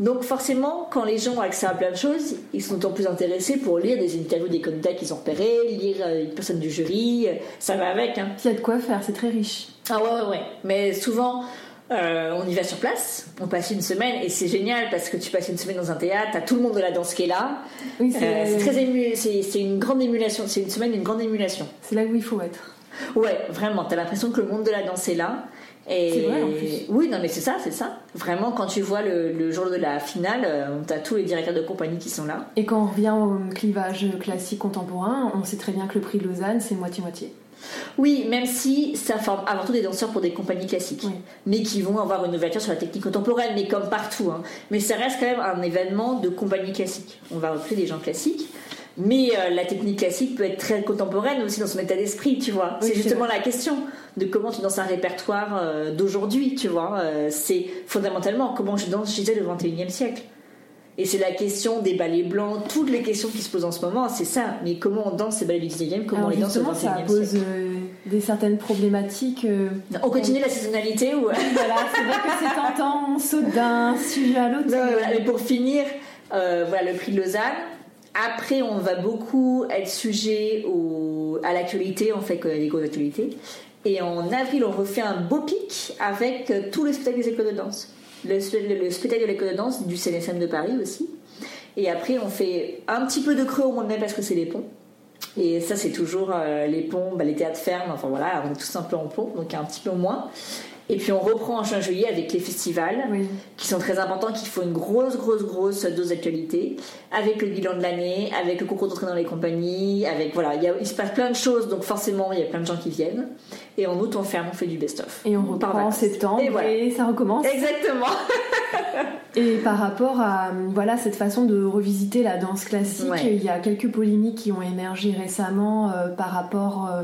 B: Donc forcément, quand les gens ont accès à plein de choses, ils sont d'autant plus intéressés pour lire des interviews des candidats qu'ils ont repérés, lire euh, une personne du jury, ça va avec. Hein.
C: Il y a de quoi faire, c'est très riche.
B: Ah ouais, ouais, ouais. Mais souvent, euh, on y va sur place, on passe une semaine et c'est génial parce que tu passes une semaine dans un théâtre, t'as tout le monde de la danse qui est là. Oui, c'est euh, très ému, c'est une grande émulation, c'est une semaine d'une grande émulation.
C: C'est là où il faut être.
B: Ouais, vraiment. T'as l'impression que le monde de la danse est là.
C: Et... C'est vrai en plus.
B: Oui, non, mais c'est ça, c'est ça. Vraiment, quand tu vois le, jour de la finale, euh, t'as tous les directeurs de compagnie qui sont là.
C: Et quand on revient au clivage classique contemporain, on sait très bien que le prix de Lausanne, c'est moitié-moitié.
B: Oui, même si ça forme avant tout des danseurs pour des compagnies classiques, mais qui vont avoir une ouverture sur la technique contemporaine, mais comme partout. Hein. Mais ça reste quand même un événement de compagnie classique. On va recruter des gens classiques. Mais euh, la technique classique peut être très contemporaine aussi dans son état d'esprit, tu vois. c'est justement la question de comment tu danses un répertoire euh, d'aujourd'hui, tu vois. Euh, c'est fondamentalement comment je danse, je disais, le 21e siècle. Et c'est la question des ballets blancs, toutes les questions qui se posent en ce moment, c'est ça. Mais comment on danse ces ballets du 19e, comment on les danse au 21e
C: ça pose des certaines problématiques.
B: on continue la saisonnalité ou...
C: voilà, c'est vrai que c'est tentant, on saute d'un sujet à l'autre.
B: mais pour finir, voilà, le prix de Lausanne, après, on va beaucoup être sujet à l'actualité, on fait les grosses actualités. Et en avril, on refait un beau pic avec tous les spectacles des écoles de danse. Le, spectacle de l'école de danse du CNSM de Paris aussi. Et après, on fait un petit peu de creux au mois de mai parce que c'est les ponts. Et ça, c'est toujours les ponts, bah, les théâtres fermes, enfin voilà, on est tous un peu en pont, donc un petit peu moins. Et puis on reprend en juin-juillet avec les festivals, qui sont très importants, qui font une grosse, grosse, grosse dose d'actualité, avec le bilan de l'année, avec le concours d'entrée dans les compagnies, avec voilà, il, se passe plein de choses, donc forcément il y a plein de gens qui viennent. Et en août on ferme, on fait du best-of.
C: Et on reprend en septembre et, ça recommence.
B: Exactement.
C: et par rapport à voilà cette façon de revisiter la danse classique, il y a quelques polémiques qui ont émergé récemment euh, par rapport euh,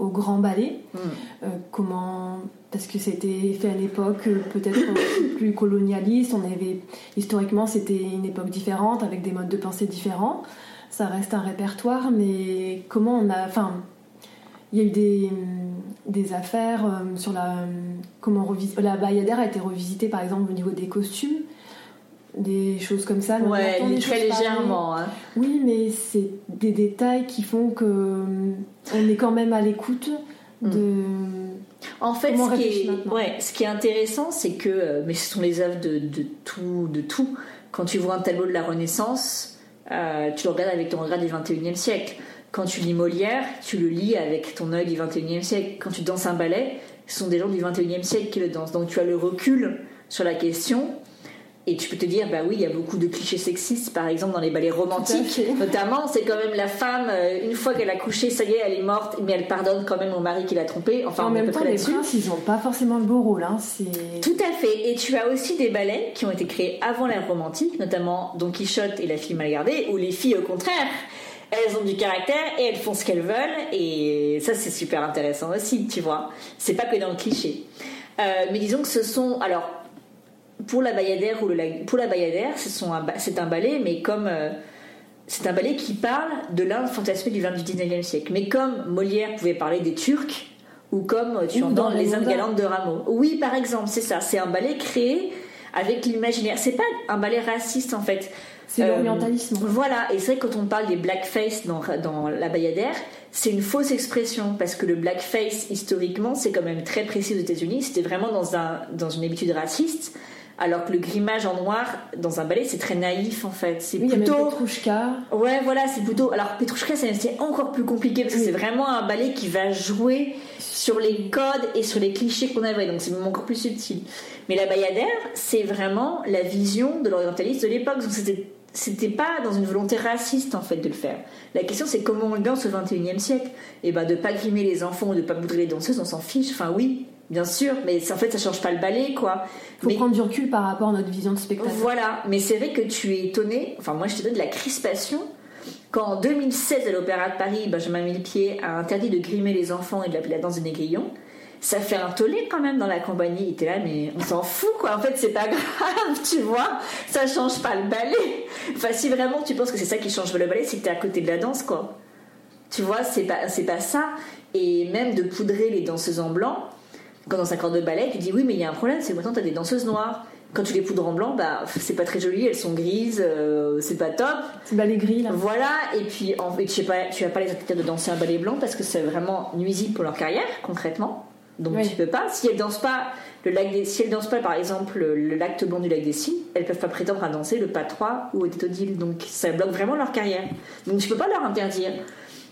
C: au grand ballet. Hmm. Euh, comment parce que c'était fait à une époque euh, peut-être plus colonialiste. On avait historiquement c'était une époque différente avec des modes de pensée différents. Ça reste un répertoire, mais comment on a, enfin, il y a eu des, des affaires euh, sur la comment la Bayadère a été revisitée par exemple au niveau des costumes des choses comme ça.
B: Ouais, très légèrement. Hein.
C: Oui, mais c'est des détails qui font que euh, on est quand même à l'écoute mm.
B: En fait, ce qui, est, ouais, ce qui est intéressant, c'est que, euh, mais ce sont les œuvres de, tout, de tout. Quand tu vois un tableau de la Renaissance, euh, tu le regardes avec ton regard du 21e siècle. Quand tu lis Molière, tu le lis avec ton œil du 21e siècle. Quand tu danses un ballet, ce sont des gens du 21e siècle qui le dansent. Donc tu as le recul sur la question et tu peux te dire, bah oui, il y a beaucoup de clichés sexistes, par exemple, dans les ballets romantiques. Notamment, c'est quand même la femme, euh, une fois qu'elle a couché, ça y est, elle est morte, mais elle pardonne quand même au mari qui l'a trompée. Enfin,
C: en même temps, les princes, ils n'ont pas forcément le beau rôle. Hein,
B: Tout à fait. Et tu as aussi des ballets qui ont été créés avant l'ère romantique, notamment Don Quichotte et La fille mal gardée, où les filles, au contraire, elles ont du caractère et elles font ce qu'elles veulent. Et ça, c'est super intéressant aussi, tu vois. C'est pas que dans le cliché. Euh, mais disons que ce sont. Alors, pour la Bayadère ou le pour la Bayadère, c'est un ballet, mais comme euh, c'est un ballet qui parle de l'Inde fantasmée du 19e siècle. Mais comme Molière pouvait parler des Turcs ou comme euh, tu entends les Indes galantes de Rameau. Oui, par exemple, c'est ça. C'est un ballet créé avec l'imaginaire. C'est pas un ballet raciste en fait.
C: C'est l'orientalisme.
B: Euh, voilà, et c'est vrai quand on parle des blackface dans, dans la Bayadère, c'est une fausse expression parce que le blackface historiquement c'est quand même très précis aux États-Unis. C'était vraiment dans, un, dans une habitude raciste alors que le grimage en noir dans un ballet c'est très naïf en fait c'est
C: plutôt il y a Petrouchka
B: ouais voilà c'est plutôt alors Petrouchka c'est encore plus compliqué parce que c'est vraiment un ballet qui va jouer sur les codes et sur les clichés qu'on avait donc c'est même encore plus subtil mais la Bayadère c'est vraiment la vision de l'orientaliste de l'époque donc c'était c'était pas dans une volonté raciste en fait de le faire. La question c'est comment on le danse au 21e siècle. Et eh ben de pas grimer les enfants ou de pas boudrer les danseuses, on s'en fiche. Enfin oui, bien sûr, mais en fait ça change pas le ballet quoi.
C: Faut prendre du recul par rapport à notre vision de spectacle.
B: Voilà, mais c'est vrai que tu es étonné, enfin moi je te donne de la crispation quand en 2016 à l'Opéra de Paris, Benjamin Millepied a interdit de grimer les enfants et de la, danse des négrillons. Ça fait un tollé quand même dans la compagnie. Il était là, mais on s'en fout quoi. En fait, c'est pas grave, tu vois. Ça change pas le ballet. Enfin, si vraiment tu penses que c'est ça qui change le ballet, c'est que t'es à côté de la danse quoi. Tu vois, c'est pas, c'est pas ça. Et même de poudrer les danseuses en blanc, quand dans un corps de ballet, tu dis oui, mais il y a un problème, c'est que maintenant tu as des danseuses noires. Quand tu les poudres en blanc, bah, c'est pas très joli, elles sont grises, euh, c'est pas top.
C: C'est ballet gris là.
B: Voilà, et puis en fait, tu, sais pas, tu vas pas les interdire de danser un ballet blanc parce que c'est vraiment nuisible pour leur carrière, concrètement. Donc tu peux pas. Si elles dansent pas le lac des, si elles dansent pas par exemple le, l'acte blanc du lac des Cygnes, elles peuvent pas prétendre à danser le pas 3 ou au Tétodile. Donc ça bloque vraiment leur carrière. Donc tu peux pas leur interdire.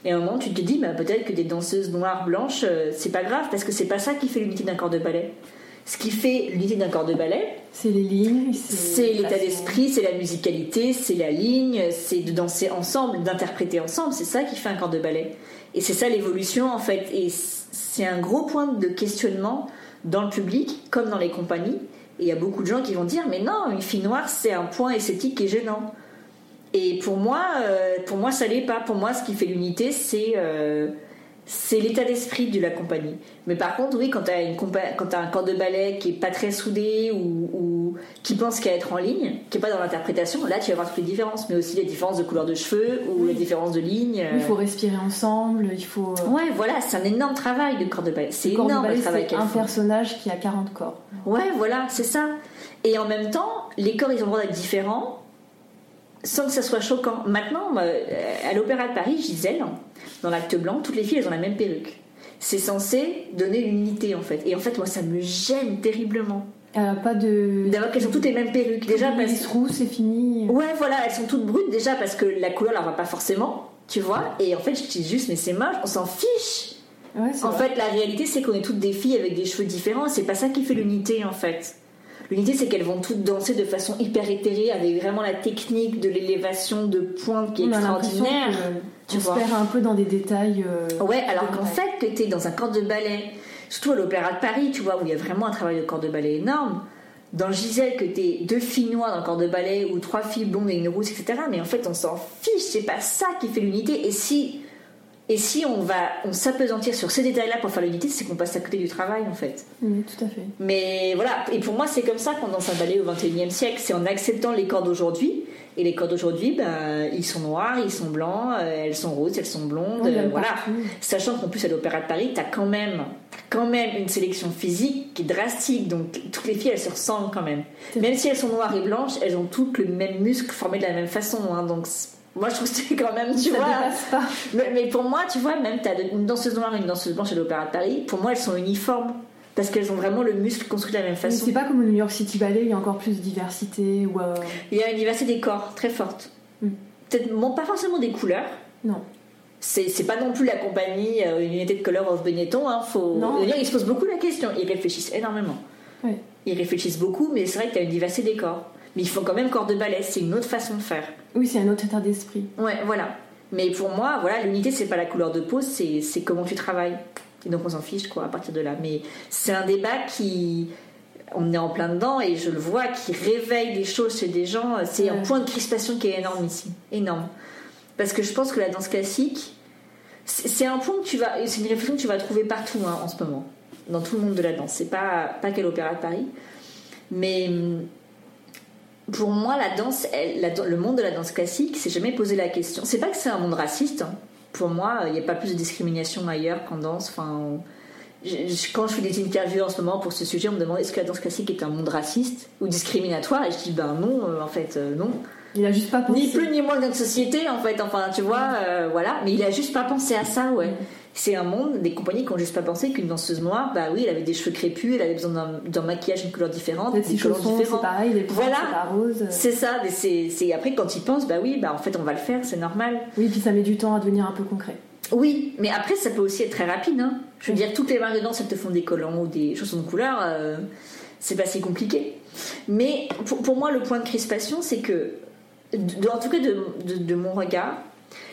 B: Et à un moment, tu te dis, bah, peut-être que des danseuses noires, blanches, euh, c'est pas grave, parce que c'est pas ça qui fait l'unité d'un corps de ballet. Ce qui fait l'unité d'un corps de ballet,
C: c'est les lignes,
B: c'est l'état d'esprit, c'est la musicalité, c'est la ligne, c'est de danser ensemble, d'interpréter ensemble. C'est ça qui fait un corps de ballet. Et c'est ça l'évolution en fait. Et c'est un gros point de questionnement dans le public comme dans les compagnies. Et il y a beaucoup de gens qui vont dire mais non, une fille noire c'est un point esthétique qui est gênant. Et pour moi, euh, pour moi, ça l'est pas. Pour moi, ce qui fait l'unité, c'est euh, c'est l'état d'esprit de la compagnie. Mais par contre, oui, quand tu as, quand as un corps de ballet qui est pas très soudé ou, qui pense qu'à être en ligne, qui est pas dans l'interprétation, là, tu vas voir toutes les différences. Mais aussi les différences de couleur de cheveux ou les différences de ligne.
C: Il faut respirer ensemble, il faut...
B: Euh, ouais, voilà, c'est un énorme travail de corps de ballet. C'est énorme le travail
C: un personnage qui a 40 corps.
B: Ouais, voilà, c'est ça. Et en même temps, les corps, ils ont le droit d'être différents sans que ça soit choquant. Maintenant, euh, à l'Opéra de Paris, Gisèle, dans l'acte blanc, toutes les filles, elles ont la même perruque. C'est censé donner l'unité, en fait. Et en fait, moi, ça me gêne terriblement.
C: Euh, pas de.
B: D'avoir qu'elles ont toutes les mêmes perruques. Déjà,
C: parce... Les roux, c'est fini.
B: Ouais, voilà, elles sont toutes brutes, déjà, parce que la couleur leur va pas forcément. tu vois. Et en fait, je dis juste, mais c'est moche, on s'en fiche. en fait, la réalité, c'est qu'on est toutes des filles avec des cheveux différents. C'est pas ça qui fait l'unité, en fait. L'unité, c'est qu'elles vont toutes danser de façon hyper éthérée, avec vraiment la technique de l'élévation de pointe qui est extraordinaire.
C: tu on se perd un peu dans des détails.
B: Euh, ouais, alors qu'en fait, que tu es dans un corps de ballet, surtout à l'Opéra de Paris, tu vois, où il y a vraiment un travail de corps de ballet énorme. Dans Gisèle, que tu es deux filles noires dans le corps de ballet ou trois filles blondes et une rousse, etc. Mais en fait, on s'en fiche, c'est pas ça qui fait l'unité. Et si et si on va on s'apesantir sur ces détails-là pour faire l'unité, c'est qu'on passe à côté du travail en fait.
C: Oui, tout à fait.
B: Mais voilà, et pour moi c'est comme ça qu'on danse un ballet au XXIe siècle, c'est en acceptant les corps d'aujourd'hui. Et les corps d'aujourd'hui, ben, ils sont noirs, ils sont blancs, euh, elles sont roses, elles sont blondes, voilà. Sachant qu'en plus à l'Opéra de Paris, t'as quand même, quand même une sélection physique qui est drastique, donc toutes les filles elles se ressemblent quand même. Même si elles sont noires et blanches, elles ont toutes le même muscle formé de la même façon, hein, donc moi, je trouve que c'est quand même, tu vois.
C: Pas.
B: Mais, pour moi, tu vois, même tu as une danseuse noire et une danseuse blanche à l'Opéra de Paris, pour moi, elles sont uniformes. Parce qu'elles ont vraiment le muscle construit de la même façon.
C: C'est pas comme au New York City Ballet, il y a encore plus de diversité. Ou euh,
B: Il y a une diversité des corps très forte. Hmm. Peut-être pas forcément des couleurs.
C: Non.
B: C'est pas non plus la compagnie euh, une unité de Color of Benetton. Hein, faut... Non. Dire, ils se posent beaucoup la question. Ils réfléchissent énormément.
C: Oui.
B: Ils réfléchissent beaucoup, mais c'est vrai que tu as une diversité des corps. Mais ils font quand même corps de ballet. C'est une autre façon de faire.
C: Oui, c'est un autre état d'esprit.
B: Ouais, voilà. Mais pour moi, voilà, l'unité, c'est pas la couleur de peau, c'est comment tu travailles. Et donc on s'en fiche, quoi, à partir de là. Mais c'est un débat qui. On est en plein dedans et je le vois, qui réveille des choses chez des gens. C'est un point de crispation qui est énorme ici. Énorme. Parce que je pense que la danse classique, c'est un point que tu vas. C'est une réflexion que tu vas trouver partout hein, en ce moment. Dans tout le monde de la danse. C'est pas, pas qu'à l'Opéra de Paris. Mais pour moi, la danse, le monde de la danse classique, s'est jamais posé la question. C'est pas que c'est un monde raciste. Hein. Pour moi, il n'y a pas plus de discrimination ailleurs qu'en danse. Enfin, quand je fais des interviews en ce moment pour ce sujet, on me demande est-ce que la danse classique est un monde raciste ou discriminatoire? Et je dis ben non, euh, en fait, euh, non.
C: Il a juste pas pensé.
B: Ni plus ni moins que notre société, en fait. Enfin, tu vois, euh, voilà. Mais il a juste pas pensé à ça, ouais. C'est un monde, des compagnies qui ont juste pas pensé qu'une danseuse noire, bah oui, elle avait des cheveux crépus, elle avait besoin d'un maquillage d'une couleur différente,
C: des couleurs différentes. C'est pareil, les
B: voilà. C'est ça. C'est après quand ils pensent, bah oui, bah en fait on va le faire, c'est normal.
C: Oui, puis ça met du temps à devenir un peu concret.
B: Oui, mais après ça peut aussi être très rapide. Hein. Je veux dire, toutes les marques de danse, elles te font des collants ou des chaussons de couleur. Euh, c'est pas si compliqué. Mais pour, pour, moi, le point de crispation, c'est que, en tout cas de, de, de mon regard,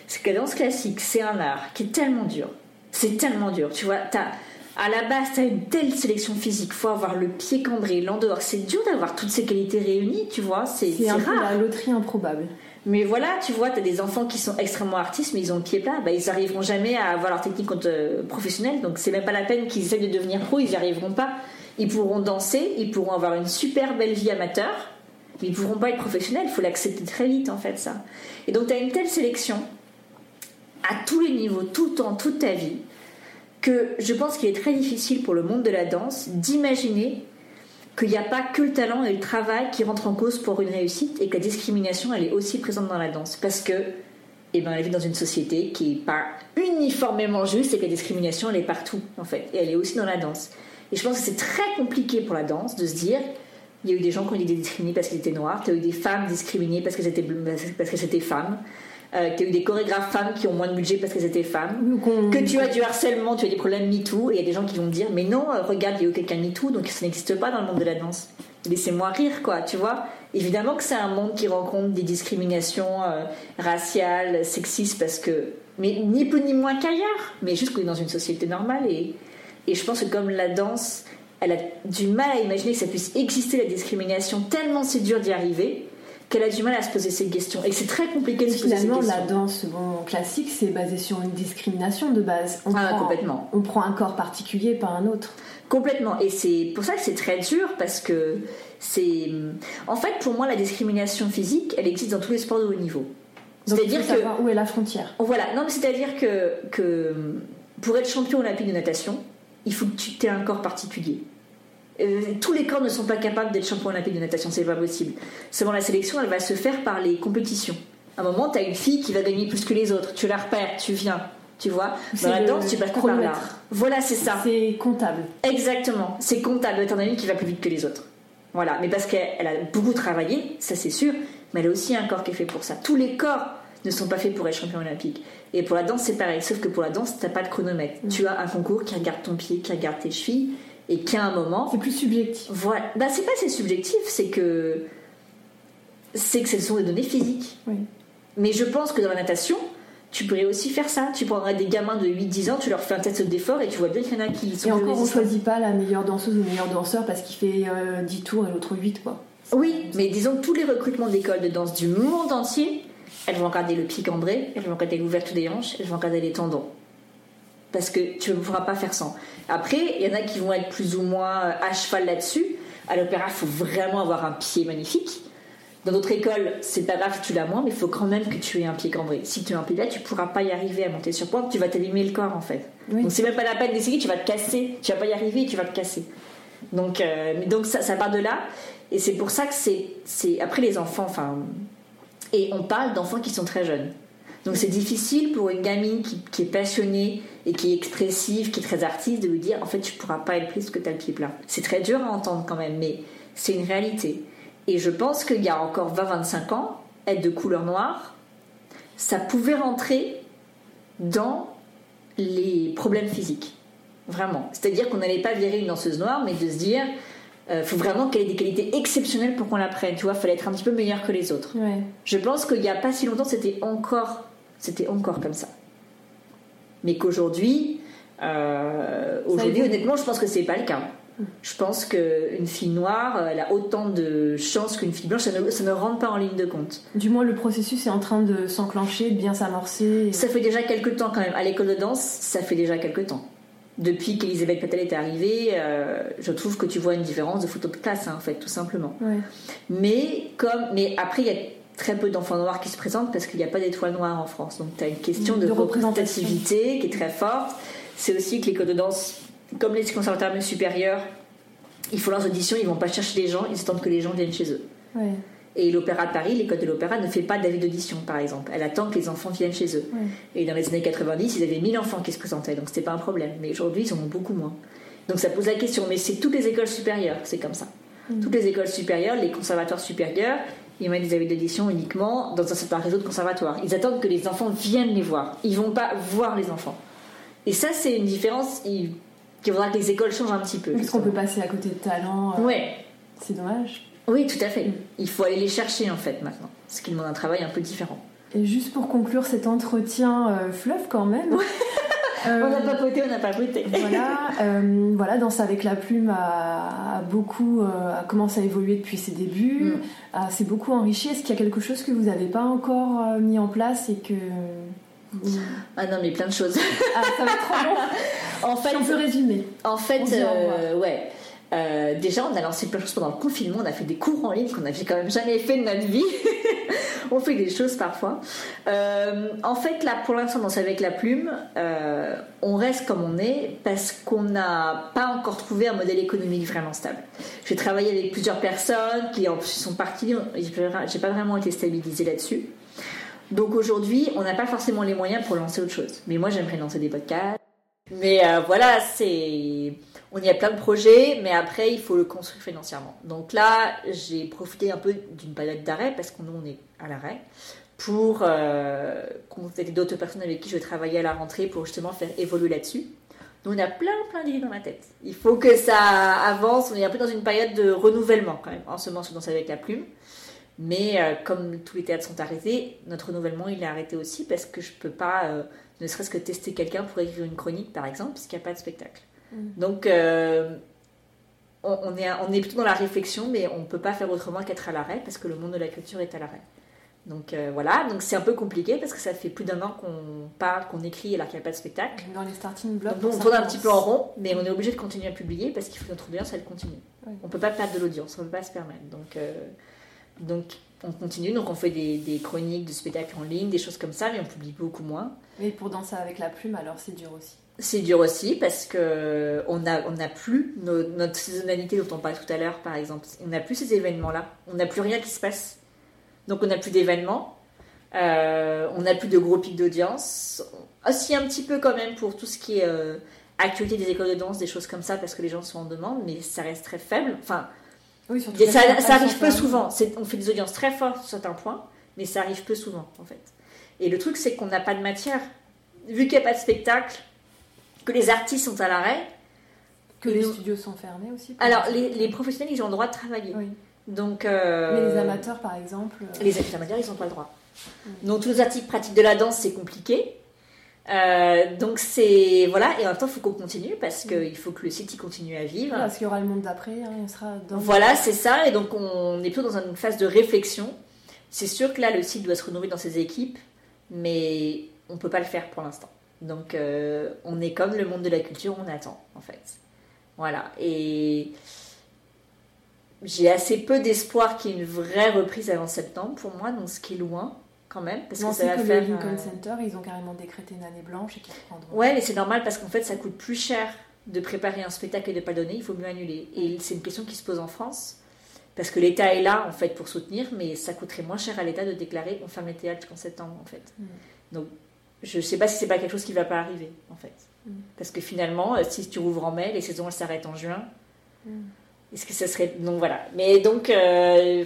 B: c'est que la danse classique, c'est un art qui est tellement dur c'est tellement dur. Tu vois, as, à la base, tu as une telle sélection physique. faut avoir le pied cambré, l'endehors. C'est dur d'avoir toutes ces qualités réunies, tu vois. C'est
C: un
B: rare.
C: peu la loterie improbable.
B: Mais voilà, tu vois, tu as des enfants qui sont extrêmement artistes, mais ils ont le pied plat. Bah, ils n'arriveront jamais à avoir leur technique euh, professionnelle. Donc, c'est même pas la peine qu'ils essayent de devenir pro, ils n'y arriveront pas. Ils pourront danser, ils pourront avoir une super belle vie amateur, mais ils pourront pas être professionnels. Il faut l'accepter très vite, en fait, ça. Et donc, tu as une telle sélection à tous les niveaux, tout le temps, toute ta vie, que je pense qu'il est très difficile pour le monde de la danse d'imaginer qu'il n'y a pas que le talent et le travail qui rentrent en cause pour une réussite et que la discrimination, elle est aussi présente dans la danse. Parce que, eh ben, elle vit dans une société qui n'est pas uniformément juste et que la discrimination, elle est partout, en fait. Et elle est aussi dans la danse. Et je pense que c'est très compliqué pour la danse de se dire il y a eu des gens qui ont été discriminés parce qu'ils étaient noirs, il y a eu des femmes discriminées parce qu'elles étaient, parce qu'elles étaient femmes euh, tu as eu des chorégraphes femmes qui ont moins de budget parce qu'elles étaient femmes, que tu as du harcèlement, tu as des problèmes MeToo, et il y a des gens qui vont dire Mais non, euh, regarde, il y a eu quelqu'un MeToo, donc ça n'existe pas dans le monde de la danse. Laissez-moi rire, quoi, tu vois. Évidemment que c'est un monde qui rencontre des discriminations euh, raciales, sexistes, parce que. Mais ni plus ni moins qu'ailleurs, mais juste qu'on est dans une société normale, et, et je pense que comme la danse, elle a du mal à imaginer que ça puisse exister la discrimination, tellement c'est dur d'y arriver qu'elle a du mal à se poser ces questions et que c'est très compliqué de se poser ces questions.
C: la danse bon, classique, c'est basé sur une discrimination de base.
B: On ah, prend, complètement.
C: On prend un corps particulier, pas un autre.
B: Complètement. Et c'est pour ça que c'est très dur parce que c'est. En fait, pour moi, la discrimination physique, elle existe dans tous les sports de haut niveau.
C: C'est-à-dire que. Où est la frontière
B: Voilà. Non, mais c'est-à-dire que, que pour être champion olympique de natation, il faut que tu aies un corps particulier. Euh, tous les corps ne sont pas capables d'être champion olympique de natation, c'est pas possible. Seulement la sélection, elle va se faire par les compétitions. À un moment, tu as une fille qui va gagner plus que les autres, tu la repères, tu viens, tu vois. Dans la danse, tu passes par là. Voilà, c'est ça.
C: C'est comptable.
B: Exactement, c'est comptable. T'en as une qui va plus vite que les autres. Voilà, mais parce qu'elle a beaucoup travaillé, ça c'est sûr, mais elle a aussi un corps qui est fait pour ça. Tous les corps, ne sont pas faits pour être champion olympique. Et pour la danse, c'est pareil, sauf que pour la danse, t'as pas de chronomètre. Tu as un concours qui regarde ton pied, qui regarde tes chevilles, et qui a un moment.
C: C'est plus subjectif.
B: Voilà. Bah, c'est pas c'est subjectif, c'est que. C'est que ce sont des données physiques.
C: Oui.
B: Mais je pense que dans la natation, tu pourrais aussi faire ça. Tu prendrais des gamins de 8-10 ans, tu leur fais un test d'effort et tu vois bien qu'il y en a qui sont
C: Et encore, on choisit pas la meilleure danseuse ou le meilleur danseur parce qu'il fait euh, 10 tours et l'autre 8, quoi.
B: Oui, mais disons que tous les recrutements d'écoles de danse du monde entier, elles vont regarder le pied cambré, elles vont regarder l'ouverture des hanches, elles vont regarder les tendons. Parce que tu ne pourras pas faire sans. Après, il y en a qui vont être plus ou moins euh, à cheval là-dessus. À l'opéra, il faut vraiment avoir un pied magnifique. Dans d'autres écoles, c'est pas grave tu l'as moins, mais il faut quand même que tu aies un pied cambré. Si tu as un pied là, tu pourras pas y arriver à monter sur pointe, tu vas t'abîmer le corps en fait.
C: Oui.
B: Donc c'est même pas la peine d'essayer, tu vas te casser, tu vas pas y arriver et tu vas te casser. Donc, euh, donc ça, ça part de là, et c'est pour ça que c'est, c'est après les enfants, enfin, et on parle d'enfants qui sont très jeunes. Donc c'est difficile pour une gamine qui, qui est passionnée et qui est expressive, qui est très artiste, de lui dire en fait tu pourras pas être parce que tu as le pied plat. C'est très dur à entendre quand même, mais c'est une réalité. Et je pense qu'il y a encore 20-25 ans, être de couleur noire, ça pouvait rentrer dans les problèmes physiques. Vraiment. C'est-à-dire qu'on n'allait pas virer une danseuse noire, mais de se dire, il faut vraiment qu'elle ait des qualités exceptionnelles pour qu'on la prenne. Tu vois, fallait être un petit peu meilleur que les autres.
C: Ouais.
B: Je pense qu'il n'y a pas si longtemps, c'était encore, c'était encore comme ça. Mais qu'aujourd'hui, euh, aujourd'hui, honnêtement, je pense que c'est pas le cas. Je pense qu'une fille noire, elle a autant de chances qu'une fille blanche, ça ne, ça ne rentre pas en ligne de compte.
C: Du moins, le processus est en train de s'enclencher, de bien s'amorcer. et-
B: Ça fait déjà quelques temps quand même. À l'école de danse, ça fait déjà quelques temps. Depuis qu'Elisabeth Patel est arrivée, euh, je trouve que tu vois une différence de photo de classe, hein, en fait, tout simplement.
C: Ouais.
B: Mais comme, mais après, il y a très peu d'enfants noirs qui se présentent parce qu'il n'y a pas d'étoiles noires en France. Donc, tu as une question de, représentativité qui est très forte. C'est aussi que l'école de danse, comme les conservatoires supérieurs, ils font leurs auditions, ils vont pas chercher les gens, ils attendent que les gens viennent chez eux.
C: Ouais.
B: Et l'Opéra de Paris, l'école de l'Opéra, ne fait pas d'avis d'audition, par exemple. Elle attend que les enfants viennent chez eux.
C: Ouais.
B: Et dans les années 90, ils avaient 1000 enfants qui se présentaient, donc c'était pas un problème. Mais aujourd'hui, ils en ont beaucoup moins. Donc ça pose la question. Mais c'est toutes les écoles supérieures, c'est comme ça. Toutes les écoles supérieures, les conservatoires supérieurs, ils mettent des avis d'audition uniquement dans un certain réseau de conservatoires. Ils attendent que les enfants viennent les voir. Ils vont pas voir les enfants. Et ça, c'est une différence il... qu'il faudra que les écoles changent un petit peu.
C: Parce qu'on peut passer à côté de talent. euh,
B: Ouais.
C: C'est dommage.
B: Oui, tout à fait. Il faut aller les chercher en fait maintenant. Ce qui demande un travail un peu différent.
C: Et juste pour conclure cet entretien euh, fleuve quand même.
B: On n'a pas voté, on n'a pas voté.
C: voilà, euh, voilà, Danse avec la plume a, a beaucoup euh, a commencé à évoluer depuis ses débuts,
B: Mm.
C: a- s'est beaucoup enrichi. Est-ce qu'il y a quelque chose que vous n'avez pas encore euh, mis en place et que
B: Ah non, mais plein de choses.
C: ah, ça va être trop long.
B: en fait,
C: Si on peut résumer.
B: En fait,
C: On
B: euh, ouais. Euh, déjà, on a lancé plein de choses pendant le confinement. On a fait des cours en ligne qu'on n'avait quand même jamais fait de notre vie. on fait des choses parfois. Euh, en fait, là, pour l'instant, dans avec la plume, euh, on reste comme on est parce qu'on n'a pas encore trouvé un modèle économique vraiment stable. J'ai travaillé avec plusieurs personnes qui en sont parties. J'ai pas vraiment été stabilisée là-dessus. Donc aujourd'hui, on n'a pas forcément les moyens pour lancer autre chose. Mais moi, j'aimerais lancer des podcasts. Mais voilà, c'est. On y a plein de projets, mais après, il faut le construire financièrement. Donc là, j'ai profité un peu d'une période d'arrêt, parce que nous, on est à l'arrêt, pour euh, contacter d'autres personnes avec qui je vais travailler à la rentrée pour justement faire évoluer là-dessus. Donc on a plein, plein d'idées dans la tête. Il faut que ça avance. On est un peu dans une période de renouvellement quand même, en ce moment sur Danse avec la plume. Mais euh, comme tous les théâtres sont arrêtés, notre renouvellement il est arrêté aussi parce que je peux pas, euh, ne serait-ce que tester quelqu'un pour écrire une chronique par exemple, puisqu'il n'y a pas de spectacle. Donc euh, on, on est, on est plutôt dans la réflexion, mais on ne peut pas faire autrement qu'être à l'arrêt parce que le monde de la culture est à l'arrêt. Donc euh, voilà, donc c'est un peu compliqué parce que ça fait plus d'un an qu'on parle, qu'on écrit alors qu'il n'y a pas de spectacle.
C: Dans les starting blocks.
B: Donc on tourne un petit peu en rond, mais on est obligé de continuer à publier parce qu'il faut que notre audience elle continue. On peut pas perdre de l'audience, on peut pas se permettre. Donc, euh, donc on continue, donc on fait des, des chroniques de spectacles en ligne, des choses comme ça, mais on publie beaucoup moins.
C: Mais pour danser avec la plume, alors c'est dur aussi.
B: C'est dur aussi parce que on a, on n'a plus nos- notre saisonnalité dont on parlait tout à l'heure, par exemple. On n'a plus ces événements-là. On n'a plus rien qui se passe. Donc on n'a plus d'événements. Euh, on n'a plus de gros pics d'audience. Aussi un petit peu quand même pour tout ce qui est euh, actualité des écoles de danse, des choses comme ça, parce que les gens sont en demande, mais ça reste très faible. Enfin,
C: Oui,
B: et ça, ça arrive peu
C: ferme.
B: souvent. On fait des audiences très fortes sur certains points, mais ça arrive peu souvent en fait. Et le truc, c'est qu'on n'a pas de matière. Vu qu'il n'y a pas de spectacle, que les artistes sont à l'arrêt.
C: Que les studios sont fermés aussi.
B: Alors, les, professionnels, ils ont le droit de travailler.
C: Oui.
B: Donc,
C: euh, Mais les amateurs, par exemple.
B: Euh, les amateurs, ils n'ont pas le droit. Donc, tous les artistes pratiques de la danse, c'est compliqué. Euh, donc c'est voilà et en même temps il faut qu'on continue parce qu'il faut que le site continue à vivre.
C: Parce qu'il y aura le monde d'après, hein, il sera dans
B: Voilà c'est ça et donc on est plutôt dans une phase de réflexion. C'est sûr que là le site doit se renouveler dans ses équipes, mais on peut pas le faire pour l'instant. Donc euh, on est comme le monde de la culture, on attend en fait. Voilà et j'ai assez peu d'espoir qu'il y ait une vraie reprise avant septembre pour moi, donc ce qui est loin quand même.
C: Parce que ça va faire. Le Lincoln Center, ils ont carrément décrété une année blanche et qu'ils
B: reprendront. Ouais, mais c'est normal parce qu'en fait, ça coûte plus cher de préparer un spectacle et de ne pas donner, il faut mieux annuler. Et c'est une question qui se pose en France. Parce que l'État est là, en fait, pour soutenir, mais ça coûterait moins cher à l'État de déclarer on ferme les théâtres jusqu'en septembre, en fait. Mm. Donc, je ne sais pas si c'est pas quelque chose qui va pas arriver, en fait. Mm. Parce que finalement, euh, si tu rouvres en mai, les saisons, elles s'arrêtent en juin. Mm. Est-ce que ça serait... Donc, voilà. Mais donc... Euh,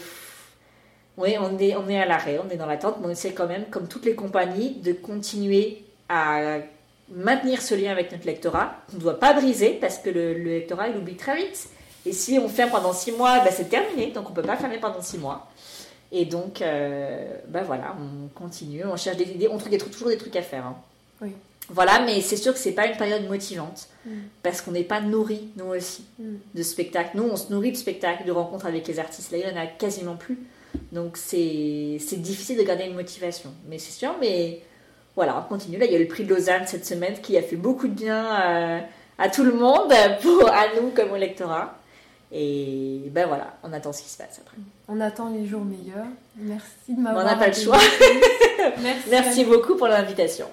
B: oui, on est, on est à l'arrêt, on est dans l'attente, mais on essaie quand même, comme toutes les compagnies, de continuer à maintenir ce lien avec notre lectorat. On ne doit pas briser parce que le, lectorat, il oublie très vite. Et si on ferme pendant six mois, ben, c'est terminé, donc on ne peut pas fermer pendant six mois. Et donc, ben voilà, on continue, on cherche des idées, on trouve, toujours des trucs à faire. Hein.
C: Oui.
B: Voilà, mais c'est sûr que c'est pas une période motivante mm. parce qu'on n'est pas nourri, nous aussi, mm. de spectacles. Nous, on se nourrit de spectacles, de rencontres avec les artistes. Là, il n'y en a quasiment plus. Donc c'est difficile de garder une motivation. Mais c'est sûr, mais voilà, on continue. Là, il y a le prix de Lausanne cette semaine qui a fait beaucoup de bien à, à tout le monde, pour, à nous comme au lectorat. Et ben voilà, on attend ce qui se passe après.
C: On attend les jours meilleurs. Merci de m'avoir.
B: On n'a pas le choix. Merci, Merci beaucoup pour l'invitation.